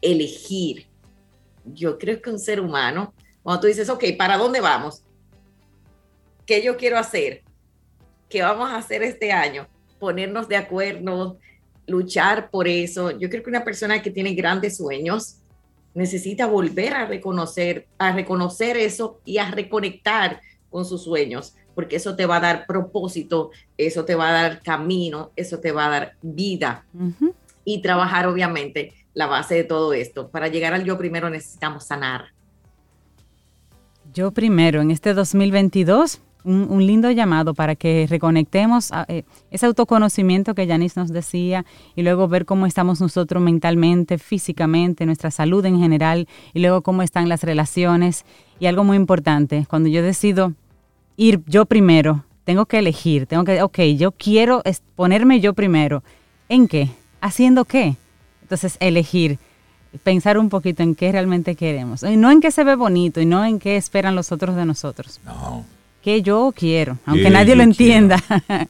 elegir. Yo creo que un ser humano, cuando tú dices, ok, ¿para dónde vamos? ¿Qué yo quiero hacer? ¿Qué vamos a hacer este año? Ponernos de acuerdo, luchar por eso. Yo creo que una persona que tiene grandes sueños necesita volver a reconocer, a reconocer eso y a reconectar con sus sueños, porque eso te va a dar propósito, eso te va a dar camino, eso te va a dar vida. Y trabajar, obviamente, la base de todo esto. Para llegar al yo primero necesitamos sanar. Yo primero, en este 2022, un, lindo llamado para que reconectemos eh, ese autoconocimiento que Janice nos decía y luego ver cómo estamos nosotros mentalmente, físicamente, nuestra salud en general y luego cómo están las relaciones. Y algo muy importante, cuando yo decido ir yo primero, tengo que elegir, tengo que, ok, yo quiero ponerme yo primero. ¿En qué? ¿Haciendo qué? Entonces, elegir, pensar un poquito en qué realmente queremos. Y no en qué se ve bonito y no en qué esperan los otros de nosotros. No. Que yo quiero, aunque nadie lo entienda. [LAUGHS]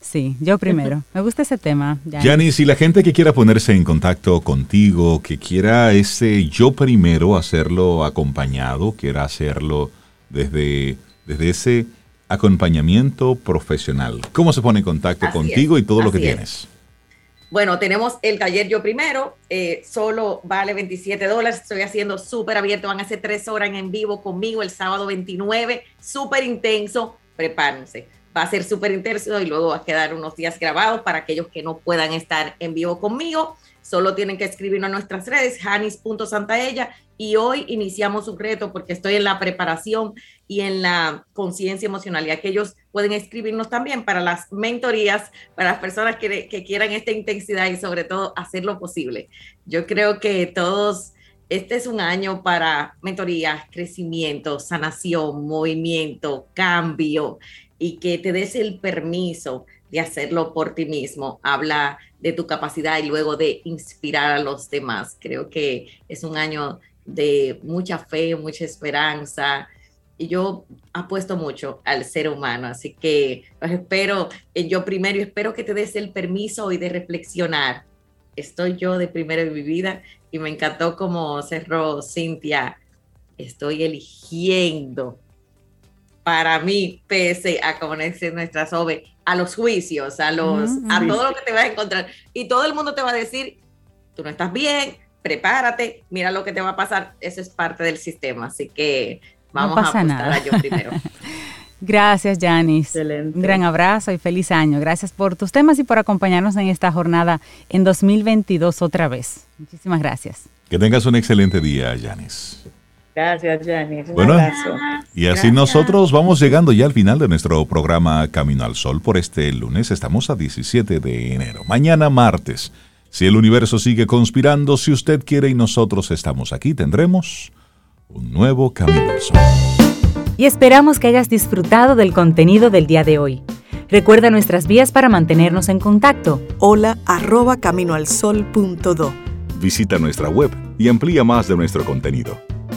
sí, yo primero. Me gusta ese tema. Yani, si la gente que quiera ponerse en contacto contigo, que quiera ese yo primero hacerlo acompañado, quiera hacerlo desde, desde ese acompañamiento profesional, ¿cómo se pone en contacto contigo y todo lo que tienes? Bueno, tenemos el taller Yo Primero, eh, solo vale 27 dólares, estoy haciendo súper abierto, van a ser tres horas en vivo conmigo el sábado 29, súper intenso, prepárense, va a ser súper intenso y luego va a quedar unos días grabados para aquellos que no puedan estar en vivo conmigo. Solo tienen que escribirnos a nuestras redes, janis.santaella, y hoy iniciamos un reto porque estoy en la preparación y en la conciencia emocional, y aquellos pueden escribirnos también para las mentorías, para las personas que, quieran esta intensidad y sobre todo hacer lo posible. Yo creo que todos este es un año para mentorías, crecimiento, sanación, movimiento, cambio y que te des el permiso de hacerlo por ti mismo. Habla de tu capacidad y luego de inspirar a los demás. Creo que es un año de mucha fe, mucha esperanza. Y yo apuesto mucho al ser humano, así que los espero, yo primero espero que te des el permiso hoy de reflexionar. Estoy yo de primero en mi vida y me encantó como cerró Cintia. Estoy eligiendo para mí, pese a como dice nuestra Sobe, a los juicios, a los, a todo lo que te vas a encontrar. Y todo el mundo te va a decir, tú no estás bien, prepárate, mira lo que te va a pasar. Eso es parte del sistema. Así que vamos a apostar nada. a yo primero. [LAUGHS] Gracias, Janice. Un gran abrazo y feliz año. Gracias por tus temas y por acompañarnos en esta jornada en 2022 otra vez. Muchísimas gracias. Que tengas un excelente día, Janice. Gracias, Janice. Un abrazo. Y así nosotros vamos llegando ya al final de nuestro programa Camino al Sol por este lunes. Estamos a 17 de enero. Mañana martes, si el universo sigue conspirando, si usted quiere y nosotros estamos aquí, tendremos un nuevo Camino al Sol. Y esperamos que hayas disfrutado del contenido del día de hoy. Recuerda nuestras vías para mantenernos en contacto. Hola arroba caminoalsol.do. Visita nuestra web y amplía más de nuestro contenido